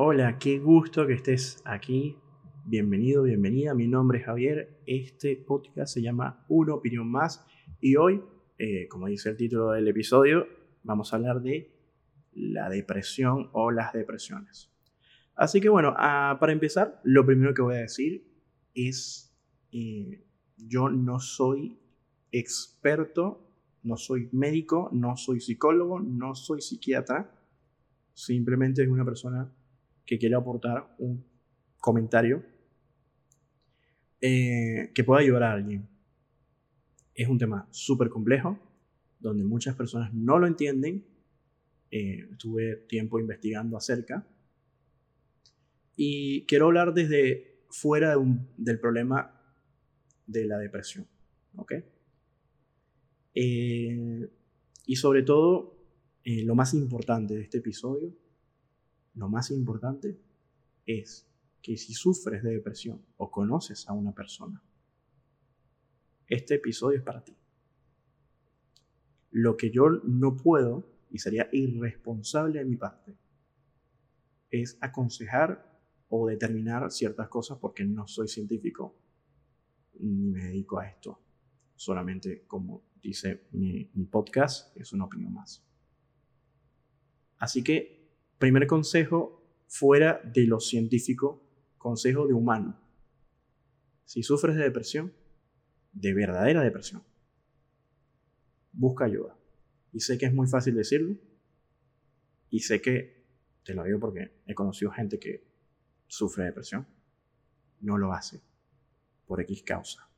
Hola, qué gusto que estés aquí. Bienvenido, bienvenida. Mi nombre es Javier. Este podcast se llama Una opinión más y hoy, eh, como dice el título del episodio, vamos a hablar de la depresión o las depresiones. Así que bueno, ah, para empezar, lo primero que voy a decir es, eh, yo no soy experto, no soy médico, no soy psicólogo, no soy psiquiatra, simplemente es una persona que quiere aportar un comentario eh, que pueda ayudar a alguien. Es un tema súper complejo, donde muchas personas no lo entienden. Eh, tuve tiempo investigando acerca. Y quiero hablar desde fuera del problema de la depresión. ¿Ok? Eh, y sobre todo, lo más importante de este episodio, lo más importante es que si sufres de depresión o conoces a una persona, este episodio es para ti. Lo que yo no puedo, y sería irresponsable de mi parte, es aconsejar o determinar ciertas cosas porque no soy científico ni me dedico a esto. Solamente, como dice mi, podcast, es una opinión más. Así que, primer consejo, fuera de lo científico, consejo de humano. Si sufres de depresión, de verdadera depresión, busca ayuda. Y sé que es muy fácil decirlo. Y sé que, te lo digo porque he conocido gente que sufre de depresión. No lo hace por X causa.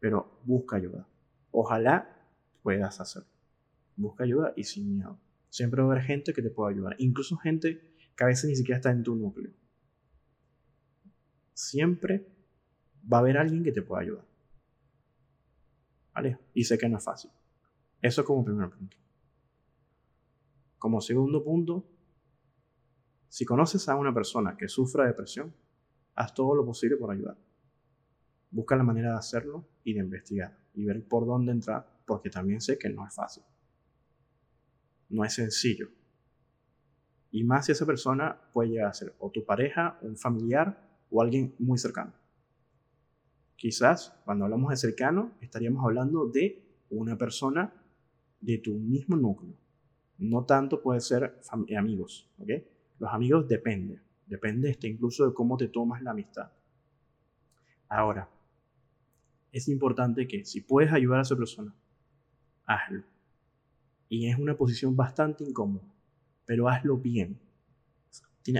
Pero busca ayuda. Ojalá puedas hacerlo. Busca ayuda y sin miedo. Siempre va a haber gente que te pueda ayudar. Incluso gente que a veces ni siquiera está en tu núcleo. Siempre va a haber alguien que te pueda ayudar. ¿Vale? Y sé que no es fácil. Eso como primer punto. Como segundo punto, si conoces a una persona que sufra depresión, haz todo lo posible por ayudar. Busca la manera de hacerlo y de investigar y ver por dónde entrar, porque también sé que no es fácil. No es sencillo. Y más si esa persona puede llegar a ser o tu pareja, un familiar o alguien muy cercano. Quizás cuando hablamos de cercano estaríamos hablando de una persona de tu mismo núcleo. No tanto puede ser amigos. Los amigos dependen. Depende este, incluso de cómo te tomas la amistad. Ahora, es importante que si puedes ayudar a esa persona, hazlo. Y es una posición bastante incómoda, pero hazlo bien.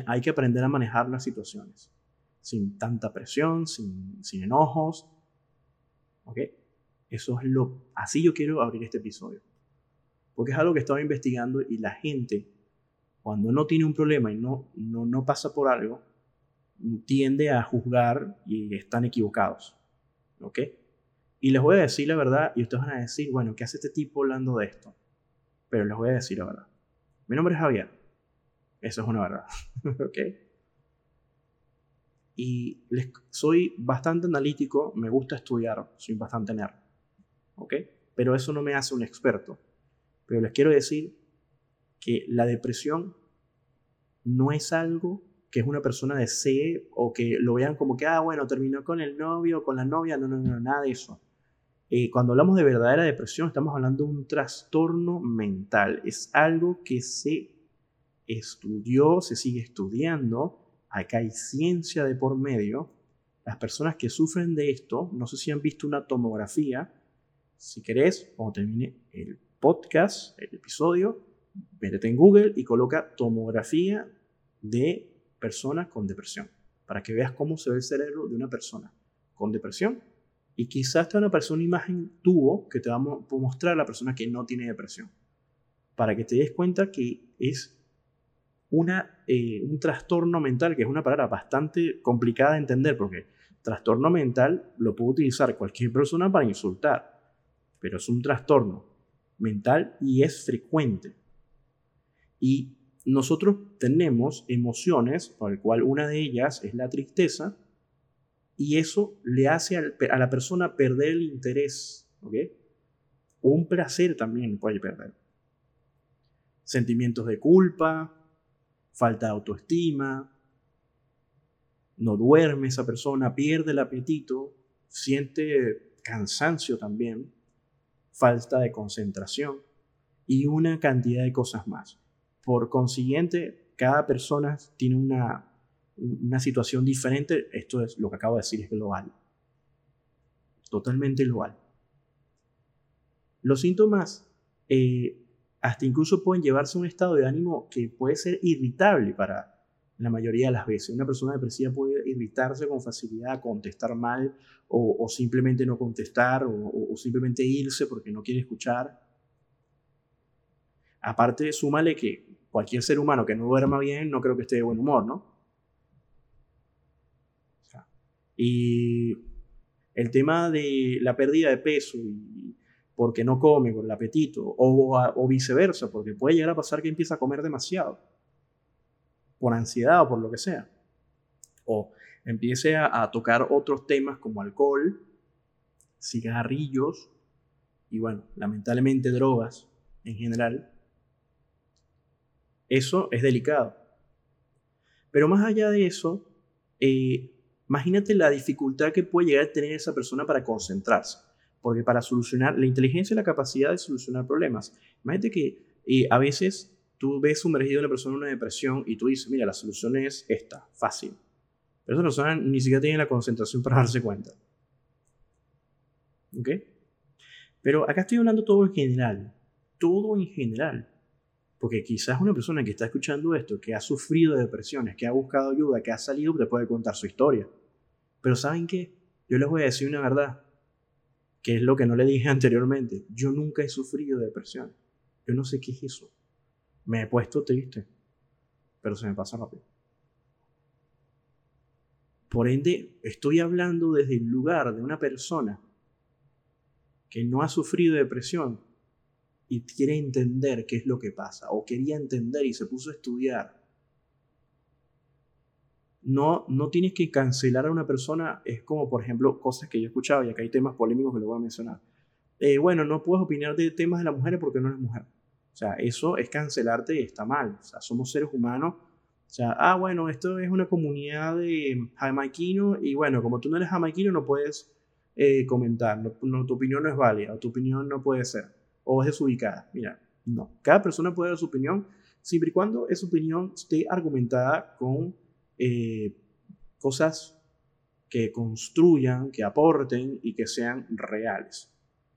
Hay que aprender a manejar las situaciones, sin tanta presión, sin, sin enojos. ¿Ok? Eso es lo... Así yo quiero abrir este episodio. Porque es algo que estaba investigando y la gente cuando no tiene un problema y no, no, no pasa por algo, tiende a juzgar y están equivocados. ¿Ok? Y les voy a decir la verdad y ustedes van a decir, bueno, ¿qué hace este tipo hablando de esto? Pero les voy a decir la verdad. Mi nombre es Javier. Eso es una verdad. ¿Ok? Y les, soy bastante analítico, me gusta estudiar, soy bastante nerd. ¿Ok? Pero eso no me hace un experto. Pero les quiero decir que la depresión no es algo que una persona desee o que lo vean como que, ah, bueno, terminó con el novio o con la novia. No, no, no, nada de eso. Eh, cuando hablamos de verdadera depresión, estamos hablando de un trastorno mental. Es algo que se estudió, se sigue estudiando. Acá hay ciencia de por medio. Las personas que sufren de esto, no sé si han visto una tomografía. Si querés, cuando termine el podcast, el episodio, métete en Google y coloca tomografía de personas con depresión, para que veas cómo se ve el cerebro de una persona con depresión. Y quizás te van a aparecer una imagen tubo que te va a mostrar a la persona que no tiene depresión, para que te des cuenta que es una, eh, un trastorno mental, que es una palabra bastante complicada de entender, porque trastorno mental lo puede utilizar cualquier persona para insultar, pero es un trastorno mental y es frecuente. Y nosotros tenemos emociones, por el cual una de ellas es la tristeza, y eso le hace a la persona perder el interés, ¿ok? Un placer también puede perder. Sentimientos de culpa, falta de autoestima, no duerme esa persona, pierde el apetito, siente cansancio también, falta de concentración y una cantidad de cosas más. Por consiguiente, cada persona tiene una, una situación diferente. Esto es lo que acabo de decir, es global. Totalmente global. Los síntomas eh, hasta incluso pueden llevarse a un estado de ánimo que puede ser irritable para la mayoría de las veces. Una persona depresiva puede irritarse con facilidad, contestar mal o, simplemente no contestar o, o, simplemente irse porque no quiere escuchar. Aparte, súmale que cualquier ser humano que no duerma bien no creo que esté de buen humor, ¿no? Y el tema de la pérdida de peso y porque no come por el apetito, o, viceversa, porque puede llegar a pasar que empieza a comer demasiado, por ansiedad o por lo que sea, o empiece a, tocar otros temas como alcohol, cigarrillos y bueno, lamentablemente drogas en general, eso es delicado. Pero más allá de eso, eh, imagínate la dificultad que puede llegar a tener esa persona para concentrarse. Porque para solucionar, la inteligencia y la capacidad de solucionar problemas. Imagínate que eh, a veces tú ves sumergido a una persona en una depresión y tú dices, mira, la solución es esta, fácil. Pero esa persona ni siquiera tiene la concentración para darse cuenta. ¿Ok? Pero acá estoy hablando todo en general. Todo en general. Porque quizás una persona que está escuchando esto, que ha sufrido de depresiones, que ha buscado ayuda, que ha salido, te puede contar su historia. Pero ¿saben qué? Yo les voy a decir una verdad que es lo que no le dije anteriormente. Yo nunca he sufrido depresión. Yo no sé qué es eso. Me he puesto triste, pero se me pasa rápido. Por ende, estoy hablando desde el lugar de una persona que no ha sufrido depresión y quiere entender qué es lo que pasa, o quería entender y se puso a estudiar no, no tienes que cancelar a una persona, es como por ejemplo cosas que yo he escuchado y acá hay temas polémicos que lo voy a mencionar. Eh, bueno, no puedes opinar de temas de las mujeres porque no eres mujer. O sea, eso es cancelarte y está mal. O sea, somos seres humanos. O sea, ah, bueno, esto es una comunidad de jamaiquinos y bueno, como tú no eres jamaiquino no puedes eh, comentar, no, tu opinión no es válida, tu opinión no puede ser, o es desubicada. Mira, no, cada persona puede dar su opinión siempre y cuando esa opinión esté argumentada con eh, cosas que construyan, que aporten y que sean reales.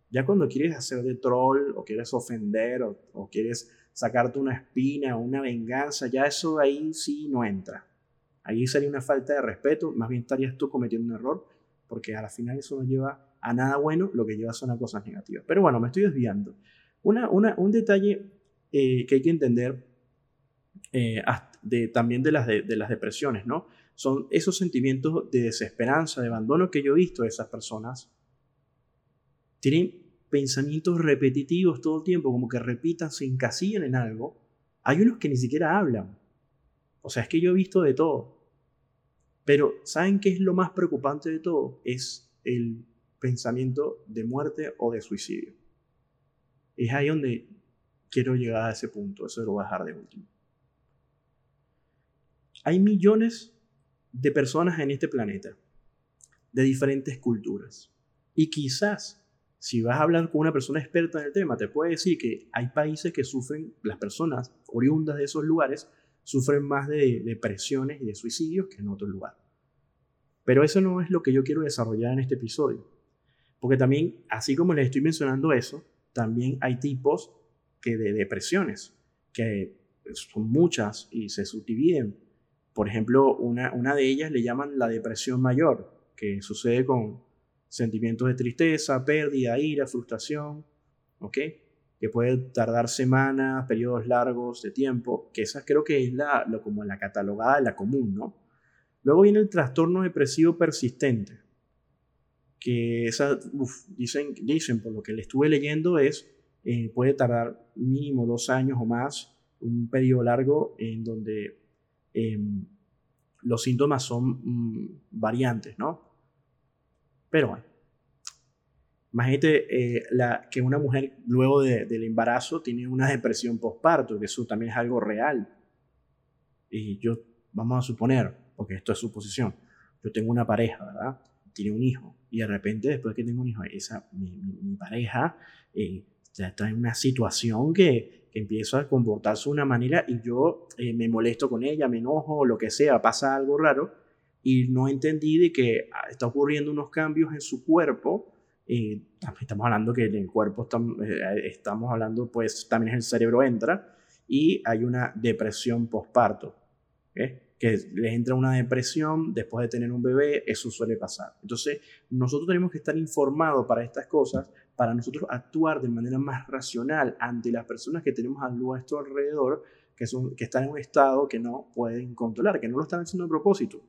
Ya cuando quieres hacer de troll o quieres ofender o, quieres sacarte una espina o una venganza, ya eso ahí sí no entra. Ahí sería una falta de respeto, más bien estarías tú cometiendo un error, porque a la final eso no lleva a nada bueno, lo que lleva son a cosas negativas. Pero bueno, me estoy desviando. Una, un detalle eh, que hay que entender eh, de, también de las, de, las depresiones, ¿no? Son esos sentimientos de desesperanza, de abandono que yo he visto de esas personas. Tienen pensamientos repetitivos todo el tiempo, como que repitan, se encasillan en algo. Hay unos que ni siquiera hablan. O sea, es que yo he visto de todo. Pero, ¿saben qué es lo más preocupante de todo? Es el pensamiento de muerte o de suicidio. Es ahí donde quiero llegar a ese punto. Eso lo voy a dejar de último. Hay millones de personas en este planeta, de diferentes culturas. Y quizás, si vas a hablar con una persona experta en el tema, te puede decir que hay países que sufren, las personas oriundas de esos lugares, sufren más de depresiones y de suicidios que en otros lugares. Pero eso no es lo que yo quiero desarrollar en este episodio. Porque también, así como les estoy mencionando eso, también hay tipos que de depresiones, que son muchas y se subdividen por ejemplo, una, una de ellas le llaman la depresión mayor, que sucede con sentimientos de tristeza, pérdida, ira, frustración, ¿ok? Que puede tardar semanas, periodos largos de tiempo, que esa creo que es la, lo, como la catalogada, la común, ¿no? Luego viene el trastorno depresivo persistente, que esa, dicen, dicen, por lo que le estuve leyendo, es, eh, puede tardar mínimo dos años o más, un periodo largo en donde Em, los síntomas son mm, variantes, ¿no? Pero bueno, imagínate eh, la, que una mujer luego del embarazo tiene una depresión postparto, que eso también es algo real. y yo, vamos a suponer, porque esto es suposición, yo tengo una pareja, ¿verdad? Tiene un hijo, y de repente después que tengo un hijo, esa, mi, pareja eh, ya está en una situación que, que empieza a comportarse de una manera y yo eh, me molesto con ella, me enojo, lo que sea, pasa algo raro, y no entendí de que ah, está ocurriendo unos cambios en su cuerpo. Eh, estamos hablando que en el cuerpo estamos, estamos hablando, pues también el cerebro entra y hay una depresión postparto. ¿okay? Que les entra una depresión después de tener un bebé, eso suele pasar. Entonces, nosotros tenemos que estar informados para estas cosas, para nosotros actuar de manera más racional ante las personas que tenemos a nuestro alrededor, que, son, que están en un estado que no pueden controlar, que no lo están haciendo a propósito.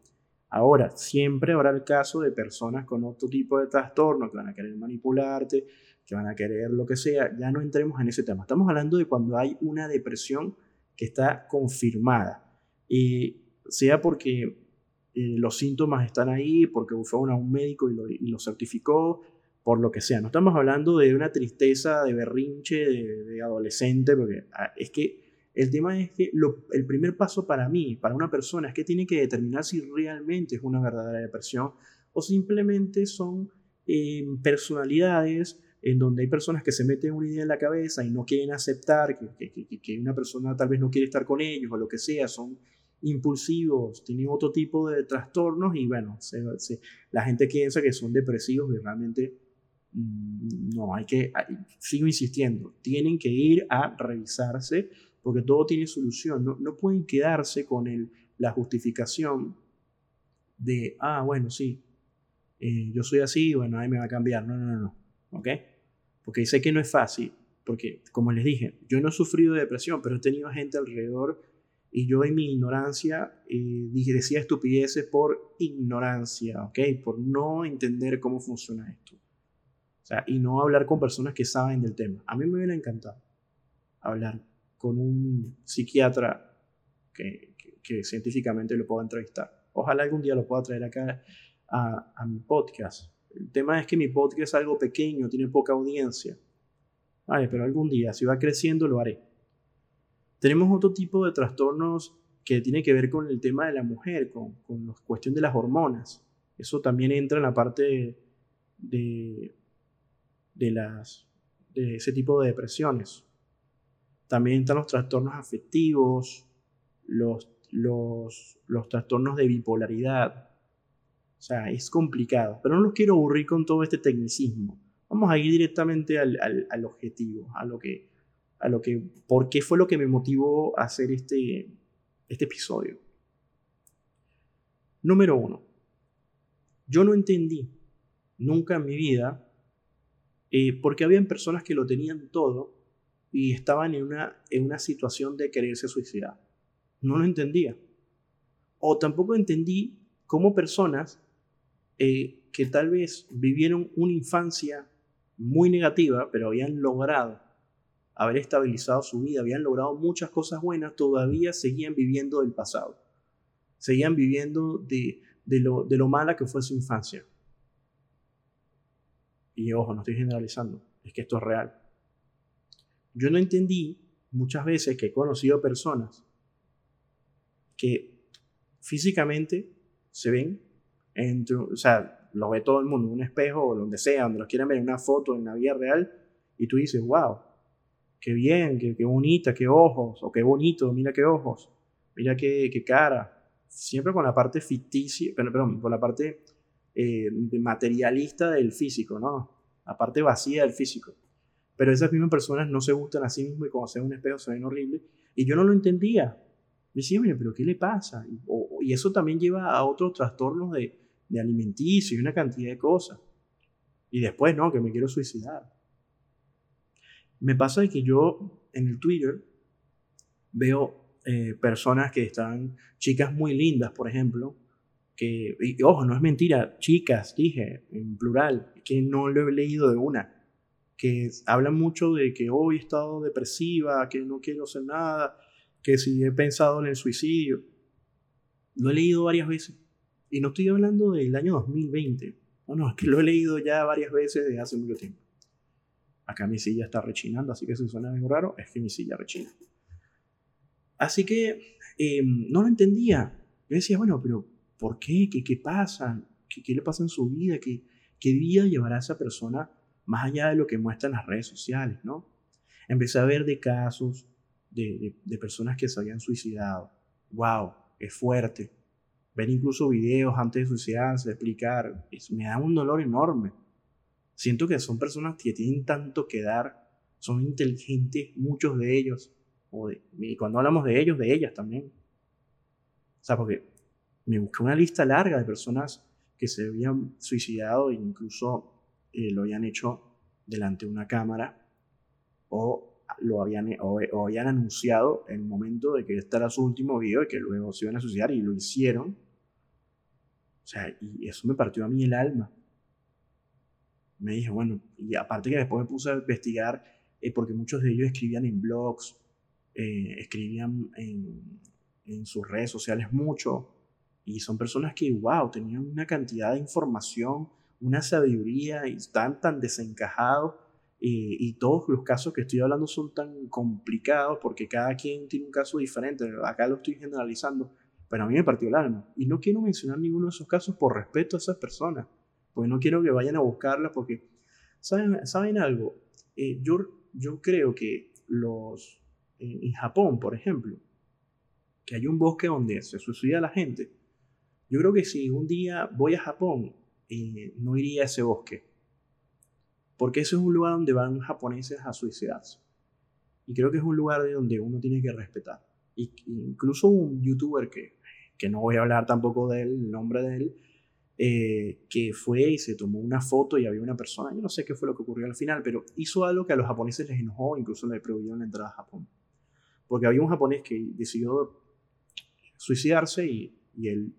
Ahora, siempre habrá el caso de personas con otro tipo de trastorno que van a querer manipularte, que van a querer lo que sea. Ya no entremos en ese tema. Estamos hablando de cuando hay una depresión que está confirmada. Y sea porque eh, los síntomas están ahí, porque fue a un médico y lo, certificó, por lo que sea. No estamos hablando de una tristeza, de berrinche, de, adolescente, porque ah, es que el tema es que el primer paso para mí, para una persona, es que tiene que determinar si realmente es una verdadera depresión o simplemente son eh, personalidades en donde hay personas que se meten una idea en la cabeza y no quieren aceptar que, que, que, una persona tal vez no quiere estar con ellos o lo que sea, son impulsivos, tienen otro tipo de trastornos y bueno, la gente piensa que son depresivos y realmente mm, no, hay que, sigo insistiendo, tienen que ir a revisarse porque todo tiene solución, no, no pueden quedarse con el, la justificación de, ah, bueno, sí, eh, yo soy así, bueno, ahí me va a cambiar, no, no, no, ¿ok? Porque sé que no es fácil, porque como les dije, yo no he sufrido de depresión, pero he tenido gente alrededor y yo en mi ignorancia eh, decía estupideces por ignorancia, ¿ok? Por no entender cómo funciona esto. O sea, y no hablar con personas que saben del tema. A mí me hubiera encantado hablar con un psiquiatra que, que, científicamente lo pueda entrevistar. Ojalá algún día lo pueda traer acá a, a mi podcast. El tema es que mi podcast es algo pequeño, tiene poca audiencia. Vale, pero algún día, si va creciendo, lo haré. Tenemos otro tipo de trastornos que tiene que ver con el tema de la mujer, con, la cuestión de las hormonas. Eso también entra en la parte de, ese tipo de depresiones. También están los trastornos afectivos, los, trastornos de bipolaridad. O sea, es complicado, pero no los quiero aburrir con todo este tecnicismo. Vamos a ir directamente al objetivo, a lo que a lo que, por qué fue lo que me motivó a hacer este, este episodio. Número uno, yo no entendí nunca en mi vida eh, porque habían personas que lo tenían todo y estaban en una, en una situación de quererse suicidar. No lo entendía. O tampoco entendí cómo personas eh, que tal vez vivieron una infancia muy negativa, pero habían logrado haber estabilizado su vida, habían logrado muchas cosas buenas, todavía seguían viviendo del pasado. Seguían viviendo de, lo, de lo mala que fue su infancia. Y ojo, no estoy generalizando, es que esto es real. Yo no entendí muchas veces que he conocido personas que físicamente se ven, entre, o sea, lo ve todo el mundo un espejo o donde sea, donde lo quieran ver una foto en la vida real, y tú dices, wow, qué bien, qué, qué, bonita, qué ojos, o qué bonito, mira qué ojos, mira qué, qué cara. Siempre con la parte ficticia, perdón, con la parte eh, materialista del físico, ¿no? La parte vacía del físico. Pero esas mismas personas no se gustan a sí mismas y cuando se ven un espejo se ven horribles. Y yo no lo entendía. decía, pero ¿qué le pasa? Y, eso también lleva a otros trastornos de, de alimenticio y una cantidad de cosas. Y después, no, que me quiero suicidar. Me pasa que yo en el Twitter veo eh, personas que están, chicas muy lindas, por ejemplo, que, ojo, no es mentira, chicas, dije, en plural, que no lo he leído de una, que hablan mucho de que hoy he estado depresiva, que no quiero hacer nada, que si he pensado en el suicidio. Lo he leído varias veces. Y no estoy hablando del año 2020. No, no, es que lo he leído ya varias veces desde hace mucho tiempo. Acá mi silla está rechinando, así que si suena algo raro, es que mi silla rechina. Así que em, no lo entendía. Yo decía, bueno, pero ¿por qué? ¿Qué, qué pasa? ¿Qué, ¿Qué, le pasa en su vida? ¿Qué, ¿Qué vida llevará a esa persona más allá de lo que muestran las redes sociales, ¿no? Empecé a ver de casos de, de, personas que se habían suicidado. ¡Wow! Es fuerte. Ver incluso videos antes de suicidarse, explicar, me da un dolor enorme. Siento que son personas que tienen tanto que dar, son inteligentes, muchos de ellos. O y cuando hablamos de ellos, de ellas también. O sea, porque me busqué una lista larga de personas que se habían suicidado e incluso eh, lo habían hecho delante de una cámara o lo habían, o, habían anunciado en el momento de que este era su último video y que luego se iban a suicidar y lo hicieron. O sea, y eso me partió a mí el alma. Me dije, bueno, y aparte que después me puse a investigar, eh, porque muchos de ellos escribían en blogs, eh, escribían en, en sus redes sociales mucho, y son personas que, wow, tenían una cantidad de información, una sabiduría y están tan desencajados. Y, todos los casos que estoy hablando son tan complicados porque cada quien tiene un caso diferente. Acá lo estoy generalizando, pero a mí me partió el alma. Y no quiero mencionar ninguno de esos casos por respeto a esas personas, porque no quiero que vayan a buscarlas porque, ¿saben, ¿saben algo? Eh, yo, yo creo que los, en Japón, por ejemplo, que hay un bosque donde se suicida la gente, yo creo que si un día voy a Japón, eh, no iría a ese bosque. Porque ese es un lugar donde van japoneses a suicidarse. Y creo que es un lugar de donde uno tiene que respetar. Y, incluso un youtuber que, que no voy a hablar tampoco del nombre de él, eh, que fue y se tomó una foto y había una persona, yo no sé qué fue lo que ocurrió al final, pero hizo algo que a los japoneses les enojó, incluso le prohibieron la entrada a Japón. Porque había un japonés que decidió suicidarse y, y él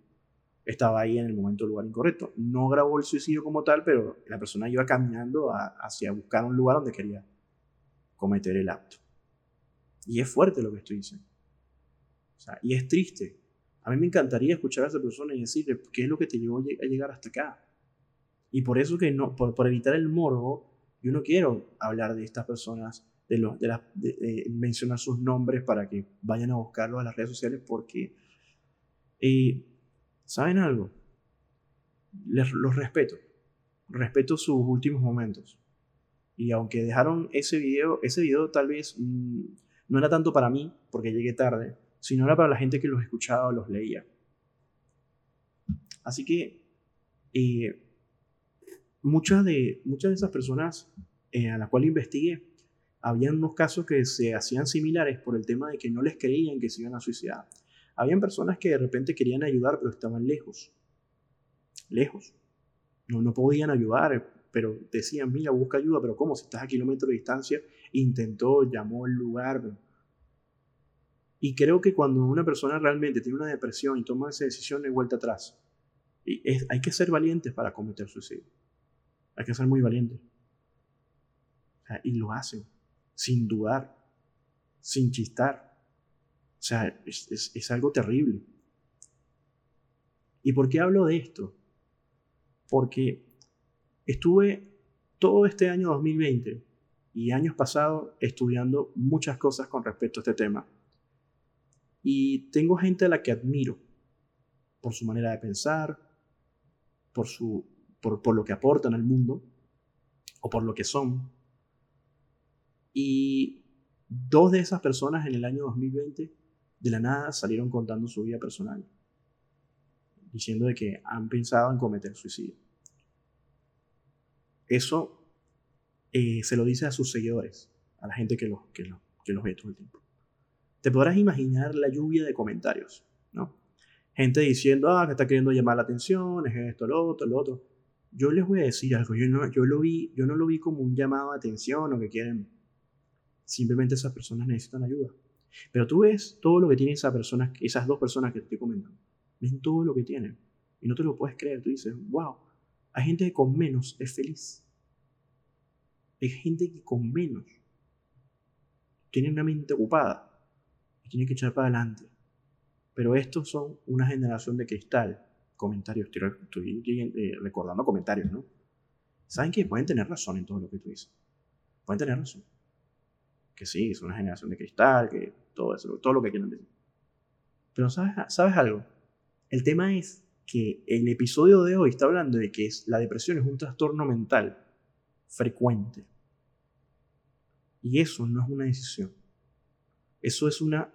estaba ahí en el momento lugar incorrecto. No grabó el suicidio como tal, pero la persona iba caminando hacia buscar un lugar donde quería cometer el acto. Y es fuerte lo que estoy diciendo. y es triste. A mí me encantaría escuchar a esa persona y decirle, ¿qué es lo que te llevó a llegar hasta acá? Y por eso que no, por, evitar el morbo, yo no quiero hablar de estas personas, de, los, de, mencionar sus nombres para que vayan a buscarlos a las redes sociales, porque eh, ¿Saben algo? Les, los respeto. Respeto sus últimos momentos. Y aunque dejaron ese video, ese video tal vez mm, no era tanto para mí, porque llegué tarde, sino era para la gente que los escuchaba o los leía. Así que eh, muchas, de, muchas de esas personas eh, a las cuales investigué, habían unos casos que se hacían similares por el tema de que no les creían que se iban a suicidar. Habían personas que de repente querían ayudar, pero estaban lejos. Lejos. No, no podían ayudar, pero decían, mira, busca ayuda, pero ¿cómo? Si estás a kilómetros de distancia, intentó, llamó el lugar. Y creo que cuando una persona realmente tiene una depresión y toma esa decisión, de vuelta atrás. Hay que ser valientes para cometer suicidio. Hay que ser muy valientes. y lo hacen, sin dudar, sin chistar. O sea, es, algo terrible. ¿Y por qué hablo de esto? Porque estuve todo este año 2020 y años pasados estudiando muchas cosas con respecto a este tema. Y tengo gente a la que admiro por su manera de pensar, por, su, por, lo que aportan al mundo o por lo que son. Y dos de esas personas en el año 2020 de la nada salieron contando su vida personal, diciendo de que han pensado en cometer suicidio. Eso eh, se lo dice a sus seguidores, a la gente que los, que, los, que los ve todo el tiempo. Te podrás imaginar la lluvia de comentarios, ¿no? Gente diciendo, ah, que está queriendo llamar la atención, es esto, lo otro, lo otro. Yo les voy a decir algo, yo no, yo lo vi, yo no lo vi como un llamado de atención o que quieren, simplemente esas personas necesitan ayuda. Pero tú ves todo lo que tienen esa persona, esas dos personas que te estoy. Ven todo lo que tienen. Y no te lo puedes creer. Tú dices, wow, hay gente que con menos es feliz. Hay gente que con menos tiene una mente ocupada tiene que echar para adelante. Pero estos son una generación de cristal. Comentarios, estoy, eh, recordando comentarios, ¿no? Saben que pueden tener razón en todo lo que tú dices. Pueden tener razón que sí, es una generación de cristal, que todo eso, todo lo que quieran decir. Pero ¿sabes, ¿sabes algo? El tema es que el episodio de hoy está hablando de que es, la depresión es un trastorno mental frecuente. Y eso no es una decisión. Eso es una,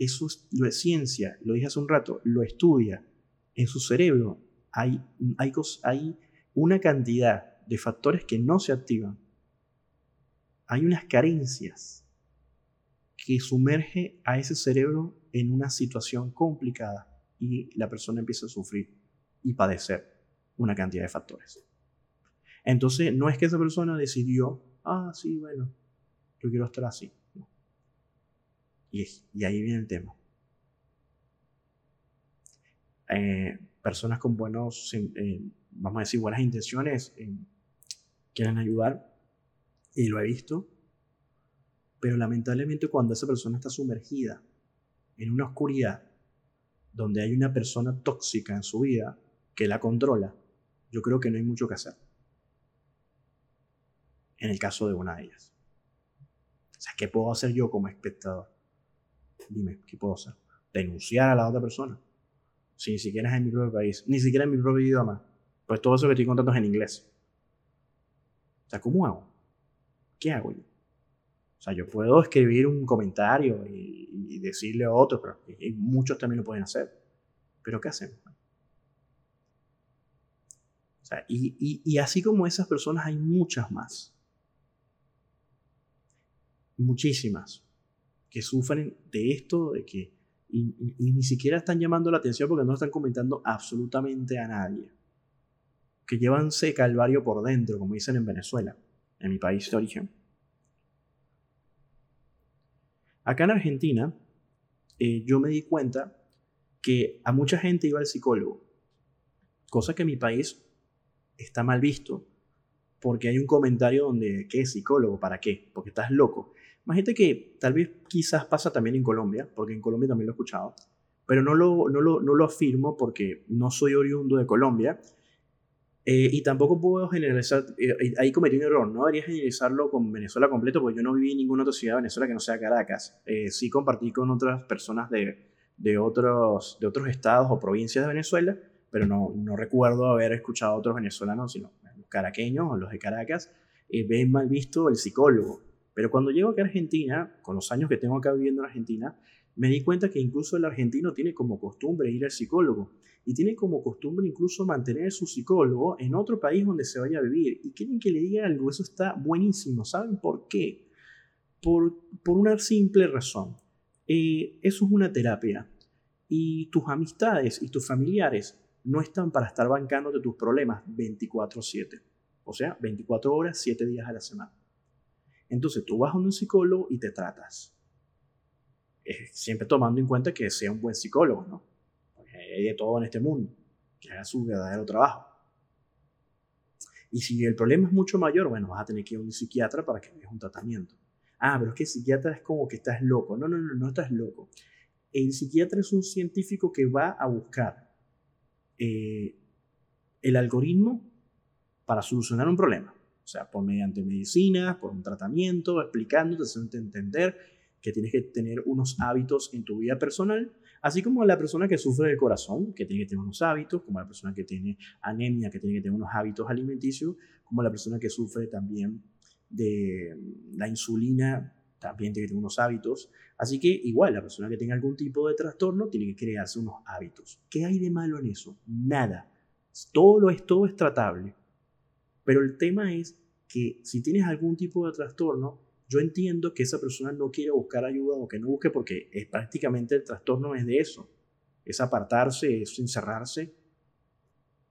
eso es, lo es ciencia, lo dije hace un rato, lo estudia. En su cerebro hay, hay, hay una cantidad de factores que no se activan. Hay unas carencias que sumerge a ese cerebro en una situación complicada y la persona empieza a sufrir y padecer una cantidad de factores. Entonces, no es que esa persona decidió, ah, sí, bueno, yo quiero estar así. Y, ahí viene el tema. Eh, personas con buenos, vamos a decir, buenas intenciones quieren ayudar, y lo he visto, pero lamentablemente cuando esa persona está sumergida en una oscuridad, donde hay una persona tóxica en su vida que la controla, yo creo que no hay mucho que hacer. En el caso de una de ellas. O sea, ¿qué puedo hacer yo como espectador? Dime, ¿qué puedo hacer? Denunciar a la otra persona. Si ni siquiera es en mi propio país, ni siquiera en mi propio idioma. Pues todo eso que estoy contando es en inglés. O sea, ¿cómo hago? ¿Qué hago yo? O sea, yo puedo escribir un comentario y, decirle a otros, pero muchos también lo pueden hacer. Pero ¿qué hacemos? O sea, y así como esas personas hay muchas más. Muchísimas que sufren de esto, de que y, ni siquiera están llamando la atención porque no están comentando absolutamente a nadie. Que llevanse calvario por dentro, como dicen en Venezuela, en mi país de origen. Acá en Argentina, eh, yo me di cuenta que a mucha gente iba al psicólogo, cosa que en mi país está mal visto, porque hay un comentario donde, ¿qué psicólogo? ¿Para qué? Porque estás loco. Imagínate que tal vez quizás pasa también en Colombia, porque en Colombia también lo he escuchado, pero no lo, no lo, no lo afirmo porque no soy oriundo de Colombia eh, y tampoco puedo generalizar, eh, eh, ahí cometí un error, no debería generalizarlo con Venezuela completo porque yo no viví en ninguna otra ciudad de Venezuela que no sea Caracas. sí compartí con otras personas de, de, otros, de otros estados o provincias de Venezuela, pero no, no recuerdo haber escuchado a otros venezolanos, sino los caraqueños o los de Caracas, ven mal visto el psicólogo. Pero cuando llego acá a Argentina, con los años que tengo acá viviendo en Argentina, me di cuenta que incluso el argentino tiene como costumbre ir al psicólogo y tiene como costumbre incluso mantener su psicólogo en otro país donde se vaya a vivir. Y quieren que le diga algo, eso está buenísimo. ¿Saben por qué? Por, por una simple razón. Eh, eso es una terapia. Y tus amistades y tus familiares no están para estar bancándote tus problemas 24/7. O sea, 24 horas, 7 días a la semana. Entonces tú vas a un psicólogo y te tratas. siempre tomando en cuenta que sea un buen psicólogo, ¿no? hay de todo en este mundo, que haga su verdadero trabajo. Y si el problema es mucho mayor, bueno, vas a tener que ir a un psiquiatra para que veas un tratamiento. Ah, pero es que el psiquiatra es como que estás loco. No, no, no, no estás loco. El psiquiatra es un científico que va a buscar eh, el algoritmo para solucionar un problema. Sea, por mediante medicinas, por un tratamiento, explicándote, haciéndote entender que tienes que tener unos hábitos en tu vida personal Así como la persona que sufre del corazón, que tiene que tener unos hábitos, como la persona que tiene anemia, que tiene que tener unos hábitos alimenticios, como la persona que sufre también de la insulina, también tiene que tener unos hábitos. Así que igual, la persona que tenga algún tipo de trastorno tiene que crearse unos hábitos. ¿Qué hay de malo en eso? Nada. Todo, lo es, todo es tratable. Pero el tema es que si tienes algún tipo de trastorno, yo entiendo que esa persona no quiere buscar ayuda o que no busque porque es prácticamente el trastorno es de eso, es apartarse, es encerrarse.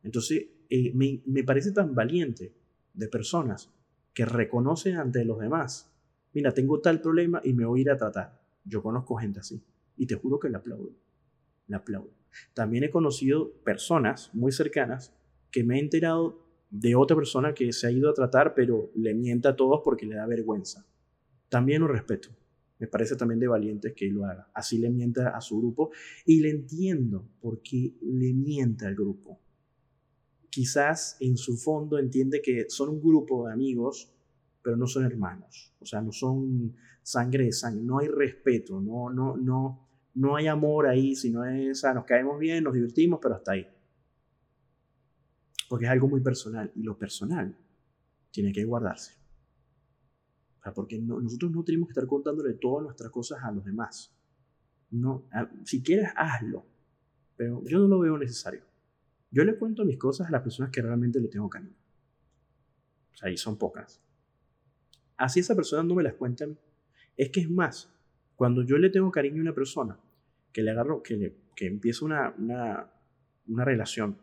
Entonces, eh, me, me parece tan valiente de personas que reconocen ante los demás, mira, tengo tal problema y me voy a ir a tratar. Yo conozco gente así y te juro que le aplaudo, le aplaudo. También he conocido personas muy cercanas que me he enterado de otra persona que se ha ido a tratar, pero le mienta a todos porque le da vergüenza también lo respeto. Me parece también de valientes que lo haga. Así le mienta a su grupo y le entiendo por qué le miente al grupo. Quizás en su fondo entiende que son un grupo de amigos, pero no son hermanos. O sea, no son sangre de sangre. No hay respeto, no, no, no, no hay amor ahí, sino es, nos caemos bien, nos divertimos, pero hasta ahí. Porque es algo muy personal y lo personal tiene que guardarse. porque nosotros no tenemos que estar contándole todas nuestras cosas a los demás. No, si quieres, hazlo. Pero yo no lo veo necesario. Yo le cuento mis cosas a las personas que realmente le tengo cariño. O sea, y son pocas. Así esa persona no me las cuenta a. Es que es más, cuando yo le tengo cariño a una persona, que le agarro, que, le, que empieza una, una, una relación,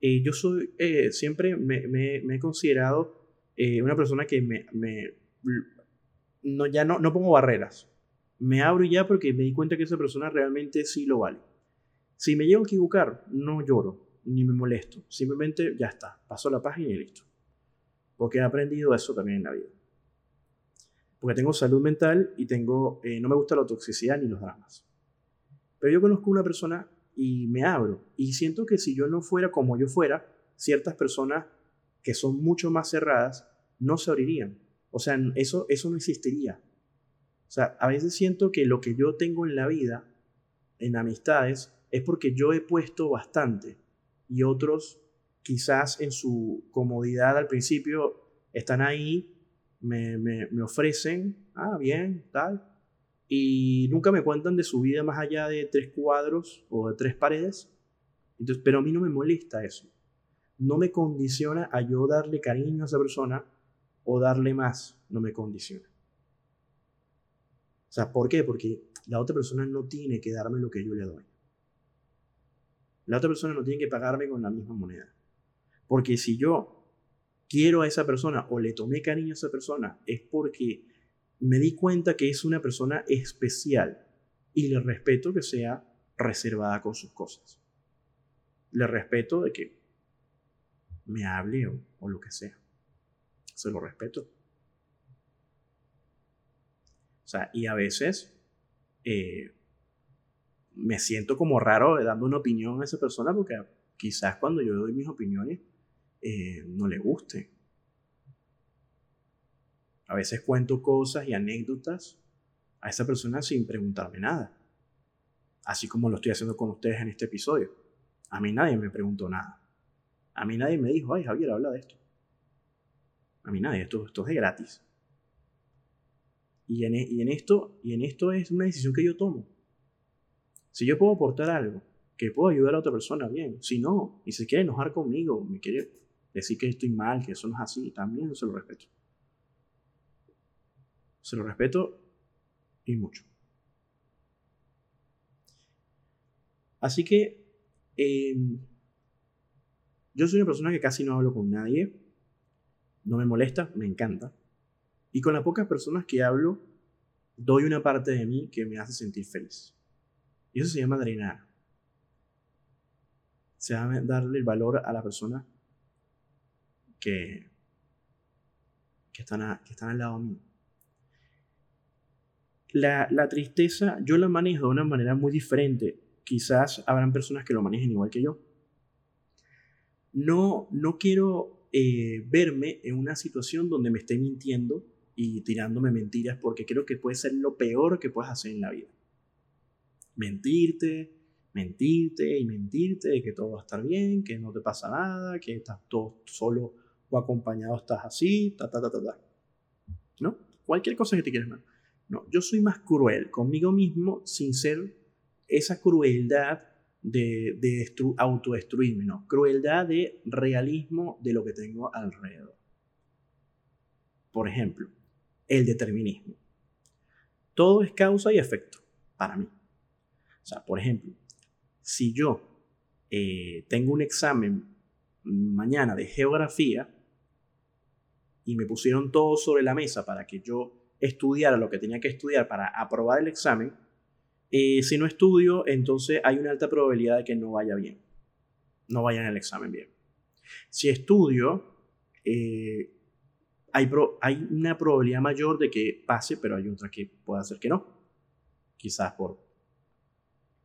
eh, yo soy, eh, siempre me, he considerado eh, una persona que me, no, ya no, no pongo barreras. Me abro ya porque me di cuenta que esa persona realmente sí lo vale. Si me llego a equivocar, no lloro, ni me molesto. Simplemente ya está, paso la página y listo. Porque he aprendido eso también en la vida porque tengo salud mental y tengo, no me gusta la toxicidad ni los dramas. Pero yo conozco una persona y me abro y siento que si yo no fuera como yo fuera, ciertas personas que son mucho más cerradas no se abrirían. O sea, eso, eso no existiría. O sea, a veces siento que lo que yo tengo en la vida, en amistades, es porque yo he puesto bastante y otros quizás en su comodidad al principio están ahí me, me, me ofrecen, ah, bien, tal, y nunca me cuentan de su vida más allá de tres cuadros o de tres paredes. Entonces, pero a mí no me molesta eso. No me condiciona a yo darle cariño a esa persona o darle más. No me condiciona. O sea, ¿por qué? Porque la otra persona no tiene que darme lo que yo le doy. La otra persona no tiene que pagarme con la misma moneda. Porque si yo quiero a esa persona o le tomé cariño a esa persona es porque me di cuenta que es una persona especial y le respeto que sea reservada con sus cosas. Le respeto de que me hable o, lo que sea. Se lo respeto. O sea, y a veces eh, me siento como raro dando una opinión a esa persona porque quizás cuando yo doy mis opiniones eh, no le guste. A veces cuento cosas y anécdotas a esa persona sin preguntarme nada. Así como lo estoy haciendo con ustedes en este episodio. A mí nadie me preguntó nada. A mí nadie me dijo, ay Javier, habla de esto. A mí nadie, esto, esto es de gratis. Y en, en, esto, y en esto es una decisión que yo tomo. Si yo puedo aportar algo, que puedo ayudar a otra persona, bien. Si no, y se quiere enojar conmigo, me quiere decir que estoy mal, que eso no es así, también se lo respeto. Se lo respeto y mucho. Así que em, yo soy una persona que casi no hablo con nadie, no me molesta, me encanta. Y con las pocas personas que hablo, doy una parte de mí que me hace sentir feliz. Y eso se llama drenar. Se llama darle el valor a la persona que, que, están, que están al lado mío. La, la, tristeza yo la manejo de una manera muy diferente. Quizás habrán personas que lo manejen igual que yo. No, no quiero eh, verme en una situación donde me esté mintiendo y tirándome mentiras porque creo que puede ser lo peor que puedas hacer en la vida. Mentirte, mentirte y mentirte de que todo va a estar bien, que no te pasa nada, que estás todo solo o acompañado estás así, ta, ta, ta, ta, ta. ¿No? Cualquier cosa que te quieras más. No, yo soy más cruel conmigo mismo sin ser esa crueldad de, de autodestruirme, no. Crueldad de realismo de lo que tengo alrededor. Por ejemplo, el determinismo. Todo es causa y efecto para mí. O sea, por ejemplo, si yo eh, tengo un examen mañana de geografía, y me pusieron todo sobre la mesa para que yo estudiara lo que tenía que estudiar para aprobar el examen, eh, si no estudio, entonces hay una alta probabilidad de que no vaya bien, no vaya en el examen bien. Si estudio, eh, hay, hay una probabilidad mayor de que pase, pero hay otra que puede hacer que no, quizás por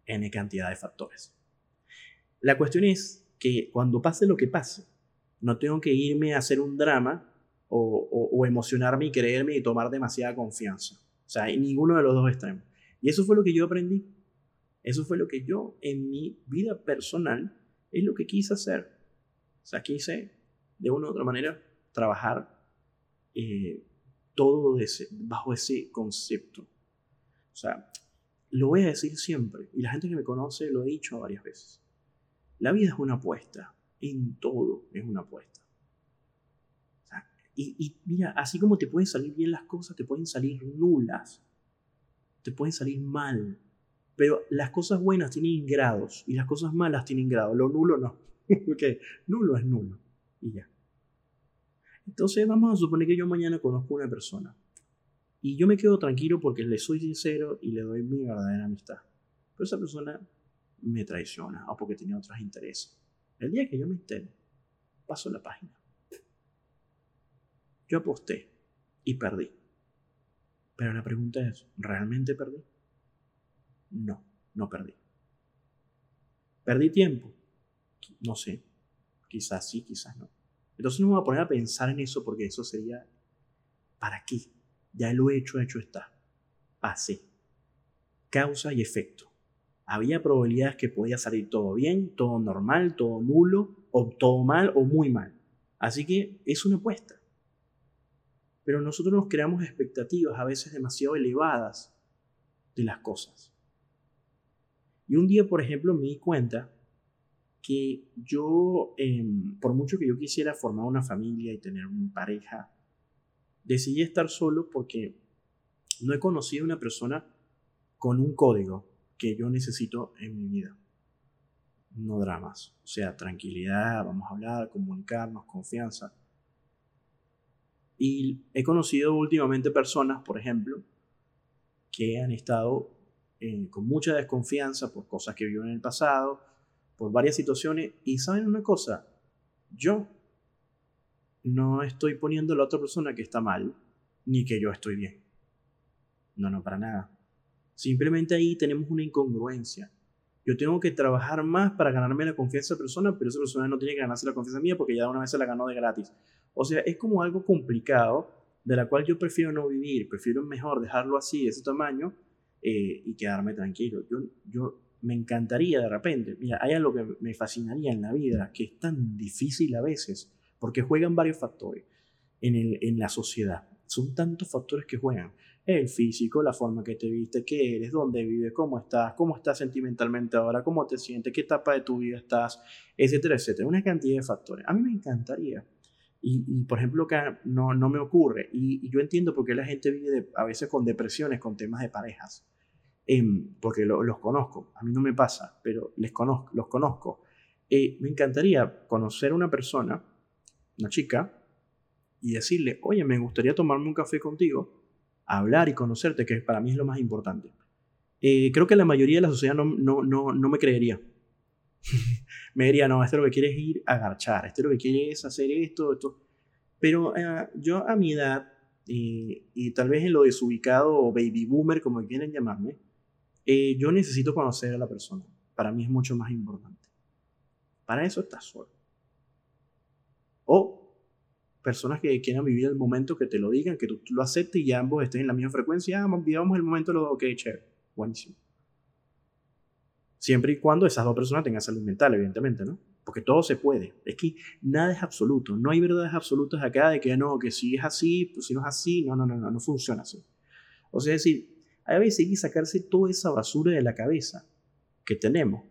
n cantidad de factores. La cuestión es que cuando pase lo que pase, no tengo que irme a hacer un drama o, emocionarme y creerme y tomar demasiada confianza. O sea, hay ninguno de los dos extremos. Y eso fue lo que yo aprendí. Eso fue lo que yo en mi vida personal es lo que quise hacer. O sea, quise de una u otra manera trabajar eh, todo bajo ese concepto. O sea, lo voy a decir siempre, y la gente que me conoce lo he dicho varias veces. La vida es una apuesta, en todo es una apuesta. Y, mira, así como te pueden salir bien las cosas, te pueden salir nulas, te pueden salir mal, pero las cosas buenas tienen grados y las cosas malas tienen grados, lo nulo no, porque nulo es nulo y ya. Entonces vamos a suponer que yo mañana conozco a una persona y yo me quedo tranquilo porque le soy sincero y le doy mi verdadera amistad. Pero esa persona me traiciona o porque tenía otros intereses. El día que yo me entere, paso la página. Yo aposté y perdí. Pero la pregunta es, ¿realmente perdí? No, no perdí. ¿Perdí tiempo? No sé. Quizás sí, quizás no. Entonces no me voy a poner a pensar en eso porque eso sería, ¿para qué? Ya lo he hecho, hecho está. Así. Causa y efecto. Había probabilidades que podía salir todo bien, todo normal, todo nulo, o todo mal o muy mal. Así que es una apuesta. Pero nosotros nos creamos expectativas a veces demasiado elevadas de las cosas. Y un día, por ejemplo, me di cuenta que yo, em, por mucho que yo quisiera formar una familia y tener una pareja, decidí estar solo porque no he conocido a una persona con un código que yo necesito en mi vida. No dramas, o sea, tranquilidad, vamos a hablar, comunicarnos, confianza. Y he conocido últimamente personas, por ejemplo, que han estado eh, con mucha desconfianza por cosas que vio en el pasado, por varias situaciones. Y saben una cosa, yo no estoy poniendo a la otra persona que está mal, ni que yo estoy bien. No, no, para nada. Simplemente ahí tenemos una incongruencia. Yo tengo que trabajar más para ganarme la confianza de esa persona, pero esa persona no tiene que ganarse la confianza mía porque ya una vez se la ganó de gratis. O sea, es como algo complicado de la cual yo prefiero no vivir, prefiero mejor dejarlo así, de ese tamaño, eh, y quedarme tranquilo. Yo, yo me encantaría de repente, mira, hay algo que me fascinaría en la vida, que es tan difícil a veces, porque juegan varios factores en, el, en la sociedad. Son tantos factores que juegan. El físico, la forma que te viste, qué eres, dónde vives, cómo estás, cómo estás sentimentalmente ahora, cómo te sientes, qué etapa de tu vida estás, etcétera, etcétera. Una cantidad de factores. A mí me encantaría. Y, y por ejemplo, acá no, no me ocurre. Y, yo entiendo por qué la gente vive a veces con depresiones, con temas de parejas. Em, porque los conozco. A mí no me pasa, pero les conozco, los conozco. Eh, me encantaría conocer a una persona, una chica, y decirle, oye, me gustaría tomarme un café contigo, hablar y conocerte, que para mí es lo más importante. Eh, creo que la mayoría de la sociedad no, no, no, no me creería. me diría, no, esto lo que quiere es ir a garchar, esto lo que quiere hacer esto, esto. Pero eh, yo a mi edad, y tal vez en lo desubicado o baby boomer, como quieren llamarme, eh, yo necesito conocer a la persona. Para mí es mucho más importante. Para eso estás solo. O personas que quieran vivir el momento, que te lo digan, que tú, lo aceptes y ambos estén en la misma frecuencia. Ah, vivamos el momento, lo ok, chévere, buenísimo. Siempre y cuando esas dos personas tengan salud mental, evidentemente, ¿no? Porque todo se puede. Es que nada es absoluto. No hay verdades absolutas acá de que no, que si es así, pues si no es así, no, no, no, no, no funciona así. O sea, es decir, a veces hay que sacarse toda esa basura de la cabeza que tenemos.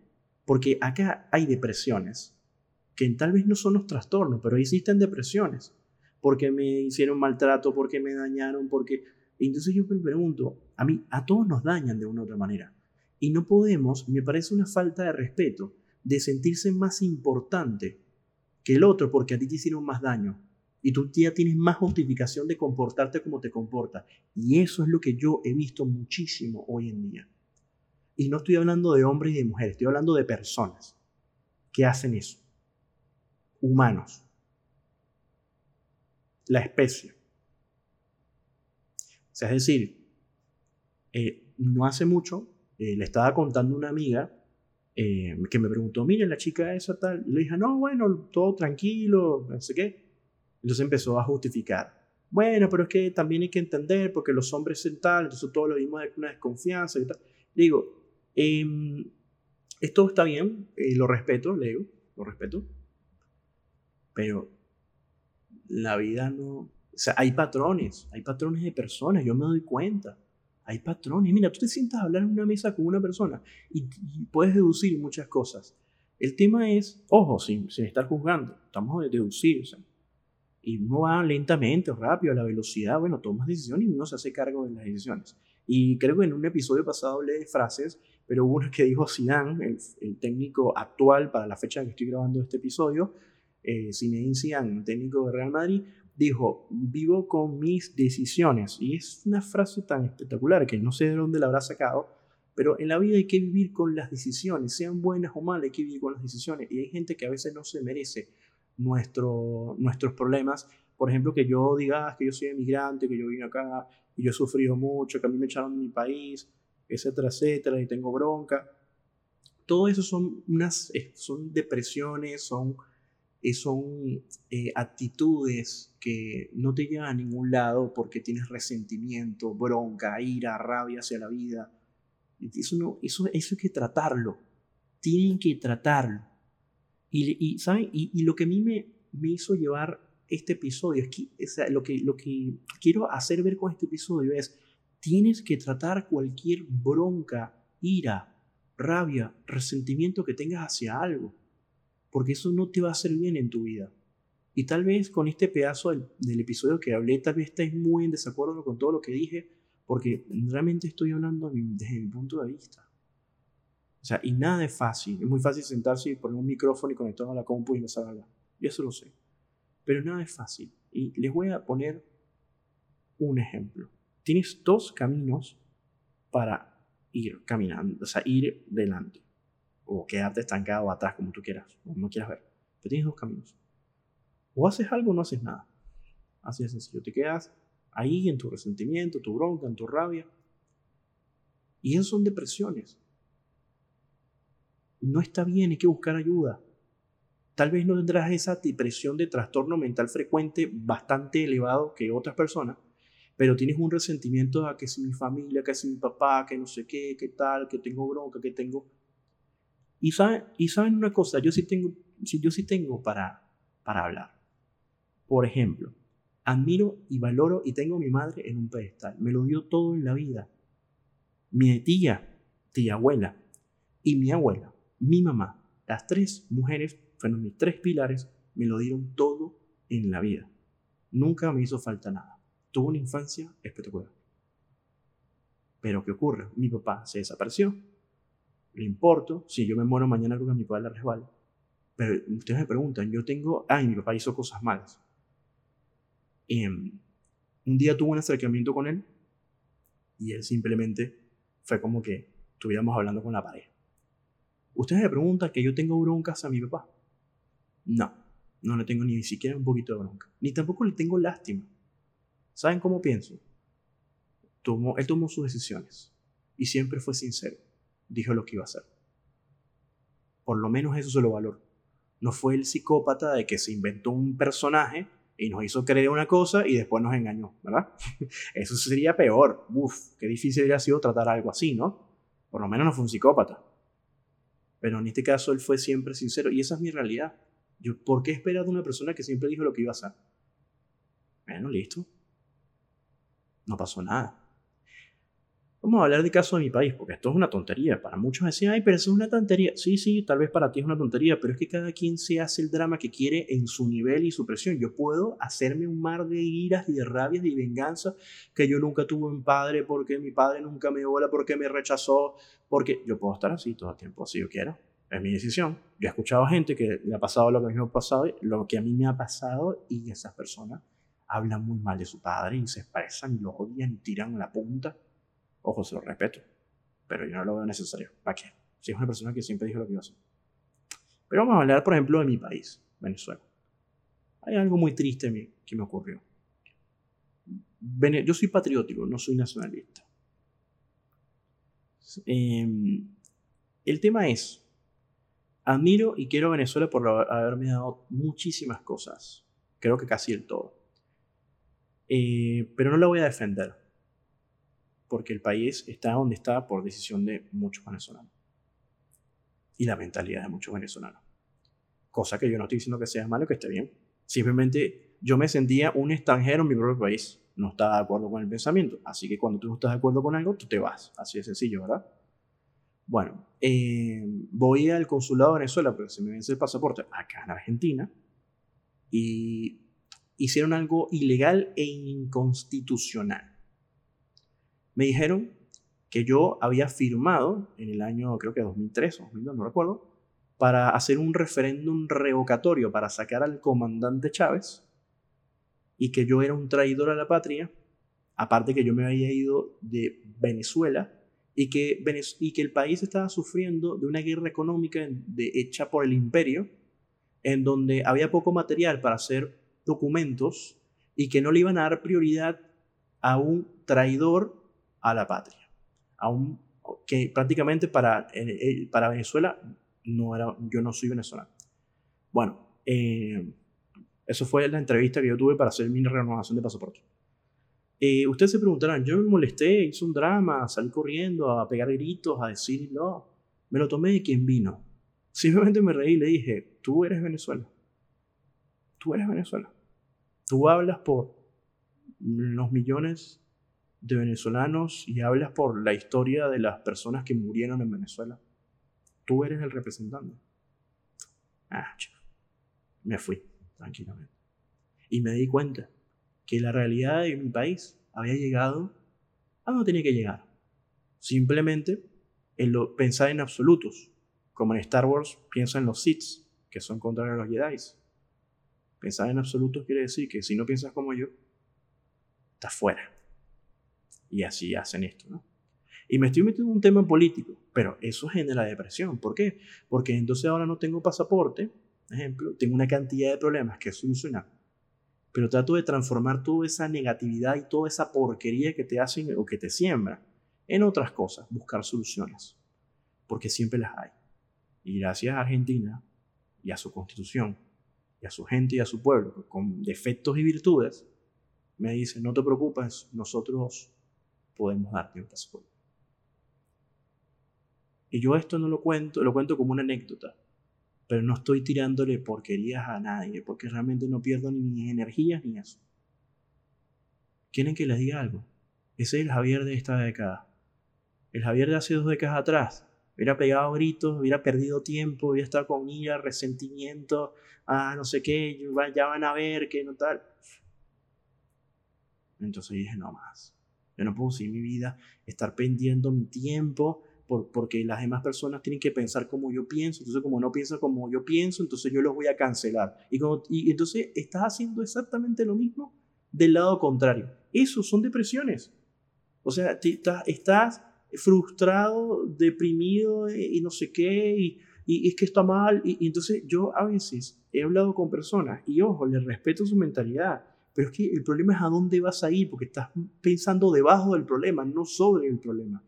Porque acá hay depresiones que tal vez no son los trastornos, pero existen depresiones. Porque me hicieron maltrato, porque me dañaron, porque... Entonces yo me pregunto, a mí, a todos nos dañan de una u otra manera. Y no podemos, me parece una falta de respeto, de sentirse más importante que el otro porque a ti te hicieron más daño y tú ya tienes más justificación de comportarte como te comportas. Y eso es lo que yo he visto muchísimo hoy en día. Y no estoy hablando de hombres y de mujeres, estoy hablando de personas que hacen eso. Humanos. La especie. O sea, es decir, eh, no hace mucho eh, le estaba contando una amiga eh, que me preguntó, mire, la chica esa tal. Y le dije, no, bueno, todo tranquilo, no sé qué. Entonces empezó a justificar. Bueno, pero es que también hay que entender porque los hombres son tal, entonces todo lo mismo una desconfianza y tal. Digo, Em, esto está bien, eh, lo respeto, Leo, lo respeto. Pero la vida no... O sea, hay patrones, hay patrones de personas, yo me doy cuenta. Hay patrones. Mira, tú te sientas a hablar en una mesa con una persona y, puedes deducir muchas cosas. El tema es, ojo, sin, sin estar juzgando, estamos de y uno va lentamente o rápido a la velocidad, bueno, tomas decisiones y uno se hace cargo de las decisiones. Y creo que en un episodio pasado hablé de frases, pero hubo una que dijo Zidane, el, el técnico actual para la fecha en que estoy grabando este episodio, eh, Zinedine Zidane, técnico de Real Madrid, dijo, vivo con mis decisiones. Y es una frase tan espectacular que no sé de dónde la habrá sacado, pero en la vida hay que vivir con las decisiones, sean buenas o malas, hay que vivir con las decisiones. Y hay gente que a veces no se merece nuestro, nuestros problemas. Por ejemplo, que yo diga ah, que yo soy emigrante, que yo vine acá y yo he sufrido mucho, que a mí me echaron de mi país, etcétera, etcétera, y tengo bronca. Todo eso son, unas, eh, son depresiones, son son eh, actitudes que no te llevan a ningún lado porque tienes resentimiento, bronca, ira, rabia hacia la vida. Eso, no, eso, eso hay que tratarlo. Tienen que tratarlo. Y, ¿saben? Y, lo que a mí me, hizo llevar este episodio, es lo que quiero hacer ver con este episodio es, tienes que tratar cualquier bronca, ira, rabia, resentimiento que tengas hacia algo porque eso no te va a hacer bien en tu vida. Y tal vez con este pedazo del, episodio que hablé, tal vez estés muy en desacuerdo con todo lo que dije, porque realmente estoy hablando desde mi punto de vista. O sea, y nada es fácil. Es muy fácil sentarse y poner un micrófono y conectarlo a la compu y empezar a hablar. Y eso lo sé. Pero nada es fácil. Y les voy a poner un ejemplo. Tienes dos caminos para ir caminando, o sea, ir delante o quedarte estancado atrás como tú quieras, como no quieras ver. Pero tienes dos caminos. O haces algo o no haces nada. Así de sencillo. Te quedas ahí en tu resentimiento, tu bronca, en tu rabia. Y eso son depresiones. No está bien, hay que buscar ayuda. Tal vez no tendrás esa depresión de trastorno mental frecuente bastante elevado que otras personas, pero tienes un resentimiento a que si mi familia, que si mi papá, que no sé qué, que tal, que tengo bronca, que tengo y saben, una cosa, yo sí tengo, yo sí tengo para, para hablar. Por ejemplo, admiro y valoro y tengo a mi madre en un pedestal. Me lo dio todo en la vida. Mi tía, tía abuela y mi abuela, mi mamá, las tres mujeres fueron mis tres pilares, me lo dieron todo en la vida. Nunca me hizo falta nada. Tuve una infancia espectacular. Pero ¿qué ocurre? Mi papá se desapareció le importo, si yo me muero mañana creo que a mi padre le resbala. Pero ustedes me preguntan, yo tengo, ay, mi papá hizo cosas malas. Y, um, un día tuve un acercamiento con él y él simplemente fue como que estuviéramos hablando con la pared. Ustedes me preguntan que yo tengo broncas a mi papá. No, no le tengo ni siquiera un poquito de bronca. Ni tampoco le tengo lástima. ¿Saben cómo pienso? Tomó, él tomó sus decisiones y siempre fue sincero dijo lo que iba a hacer. Por lo menos eso se lo valoro. No fue el psicópata de que se inventó un personaje y nos hizo creer una cosa y después nos engañó, ¿verdad? Eso sería peor. Uf, qué difícil hubiera sido tratar algo así, ¿no? Por lo menos no fue un psicópata. Pero en este caso él fue siempre sincero y esa es mi realidad. Yo, ¿Por qué esperar de una persona que siempre dijo lo que iba a hacer? Bueno, listo. No pasó nada. Vamos a hablar del caso de mi país, porque esto es una tontería. Para muchos decían, ay, pero eso es una tontería. Sí, sí, tal vez para ti es una tontería, pero es que cada quien se hace el drama que quiere en su nivel y su presión. Yo puedo hacerme un mar de iras y de rabias y venganza que yo nunca tuve un padre porque mi padre nunca me bola, porque me rechazó, porque yo puedo estar así todo el tiempo, si yo quiero. Es mi decisión. Yo he escuchado gente que le ha pasado lo que a mí me ha pasado, lo que a mí me ha pasado, y esas personas hablan muy mal de su padre y se expresan y lo odian y tiran la punta Ojo, se lo respeto, pero yo no lo veo necesario. ¿Para qué? Si es una persona que siempre dijo lo que iba a hacer. Pero vamos a hablar, por ejemplo, de mi país, Venezuela. Hay algo muy triste que me ocurrió. Yo soy patriótico, no soy nacionalista. Em, el tema es, admiro y quiero a Venezuela por haberme dado muchísimas cosas. Creo que casi el todo. Eh, pero no la voy a defender porque el país está donde está por decisión de muchos venezolanos. Y la mentalidad de muchos venezolanos. Cosa que yo no estoy diciendo que sea malo, que esté bien. Simplemente yo me sentía un extranjero en mi propio país. No estaba de acuerdo con el pensamiento. Así que cuando tú no estás de acuerdo con algo, tú te vas. Así de sencillo, ¿verdad? Bueno, eh, voy al consulado de Venezuela porque se me vence el pasaporte acá en Argentina y hicieron algo ilegal e inconstitucional. Me dijeron que yo había firmado en el año, creo que 2003 o 2002, no recuerdo, para hacer un referéndum revocatorio para sacar al comandante Chávez y que yo era un traidor a la patria, aparte que yo me había ido de Venezuela y que, y que el país estaba sufriendo de una guerra económica de, hecha por el imperio, en donde había poco material para hacer documentos y que no le iban a dar prioridad a un traidor a la patria, a un que prácticamente para, para Venezuela no era, yo no soy venezolano. Bueno, eh, eso fue la entrevista que yo tuve para hacer mi renovación de pasaporte. Eh, ustedes se preguntarán, yo me molesté, hice un drama, salí corriendo a pegar gritos, a decir, no, me lo tomé de quien vino. Simplemente me reí y le dije, tú eres Venezuela. Tú eres Venezuela. Tú hablas por los millones de venezolanos y hablas por la historia de las personas que murieron en Venezuela. Tú eres el representante. Ah, me fui tranquilamente. Y me di cuenta que la realidad de mi país había llegado a donde tenía que llegar. Simplemente en lo, pensar en absolutos, como en Star Wars piensa en los Sith, que son contra los Jedi. Pensar en absolutos quiere decir que si no piensas como yo, estás fuera. Y así hacen esto, ¿no? Y me estoy metiendo en un tema político, pero eso genera depresión. ¿Por qué? Porque entonces ahora no tengo pasaporte, ejemplo, tengo una cantidad de problemas que solucionar pero trato de transformar toda esa negatividad y toda esa porquería que te hacen o que te siembra en otras cosas, buscar soluciones, porque siempre las hay. Y gracias a Argentina y a su constitución, y a su gente y a su pueblo, con defectos y virtudes, me dice, no te preocupes, nosotros podemos darte un pasaporte. Y yo esto no lo cuento, lo cuento como una anécdota, pero no estoy tirándole porquerías a nadie, porque realmente no pierdo ni mis energías ni eso. ¿Quieren que les diga algo? Ese es el Javier de esta década. El Javier de hace dos décadas atrás hubiera pegado gritos, hubiera perdido tiempo, hubiera estado con ira, resentimiento, ah, no sé qué, ya van a ver que no tal. Entonces dije, no más. Yo no puedo seguir mi vida, estar pendiendo mi tiempo porque las demás personas tienen que pensar como yo pienso, entonces como no piensan como yo pienso, entonces yo los voy a cancelar. Y, y entonces estás haciendo exactamente lo mismo del lado contrario. Eso son depresiones. O sea, estás, estás frustrado, deprimido eh, y no sé qué, y, y es que está mal. Y, y, entonces yo a veces he hablado con personas y ojo, les respeto su mentalidad, pero es que el problema es a dónde vas a ir, porque estás pensando debajo del problema, no sobre el problema.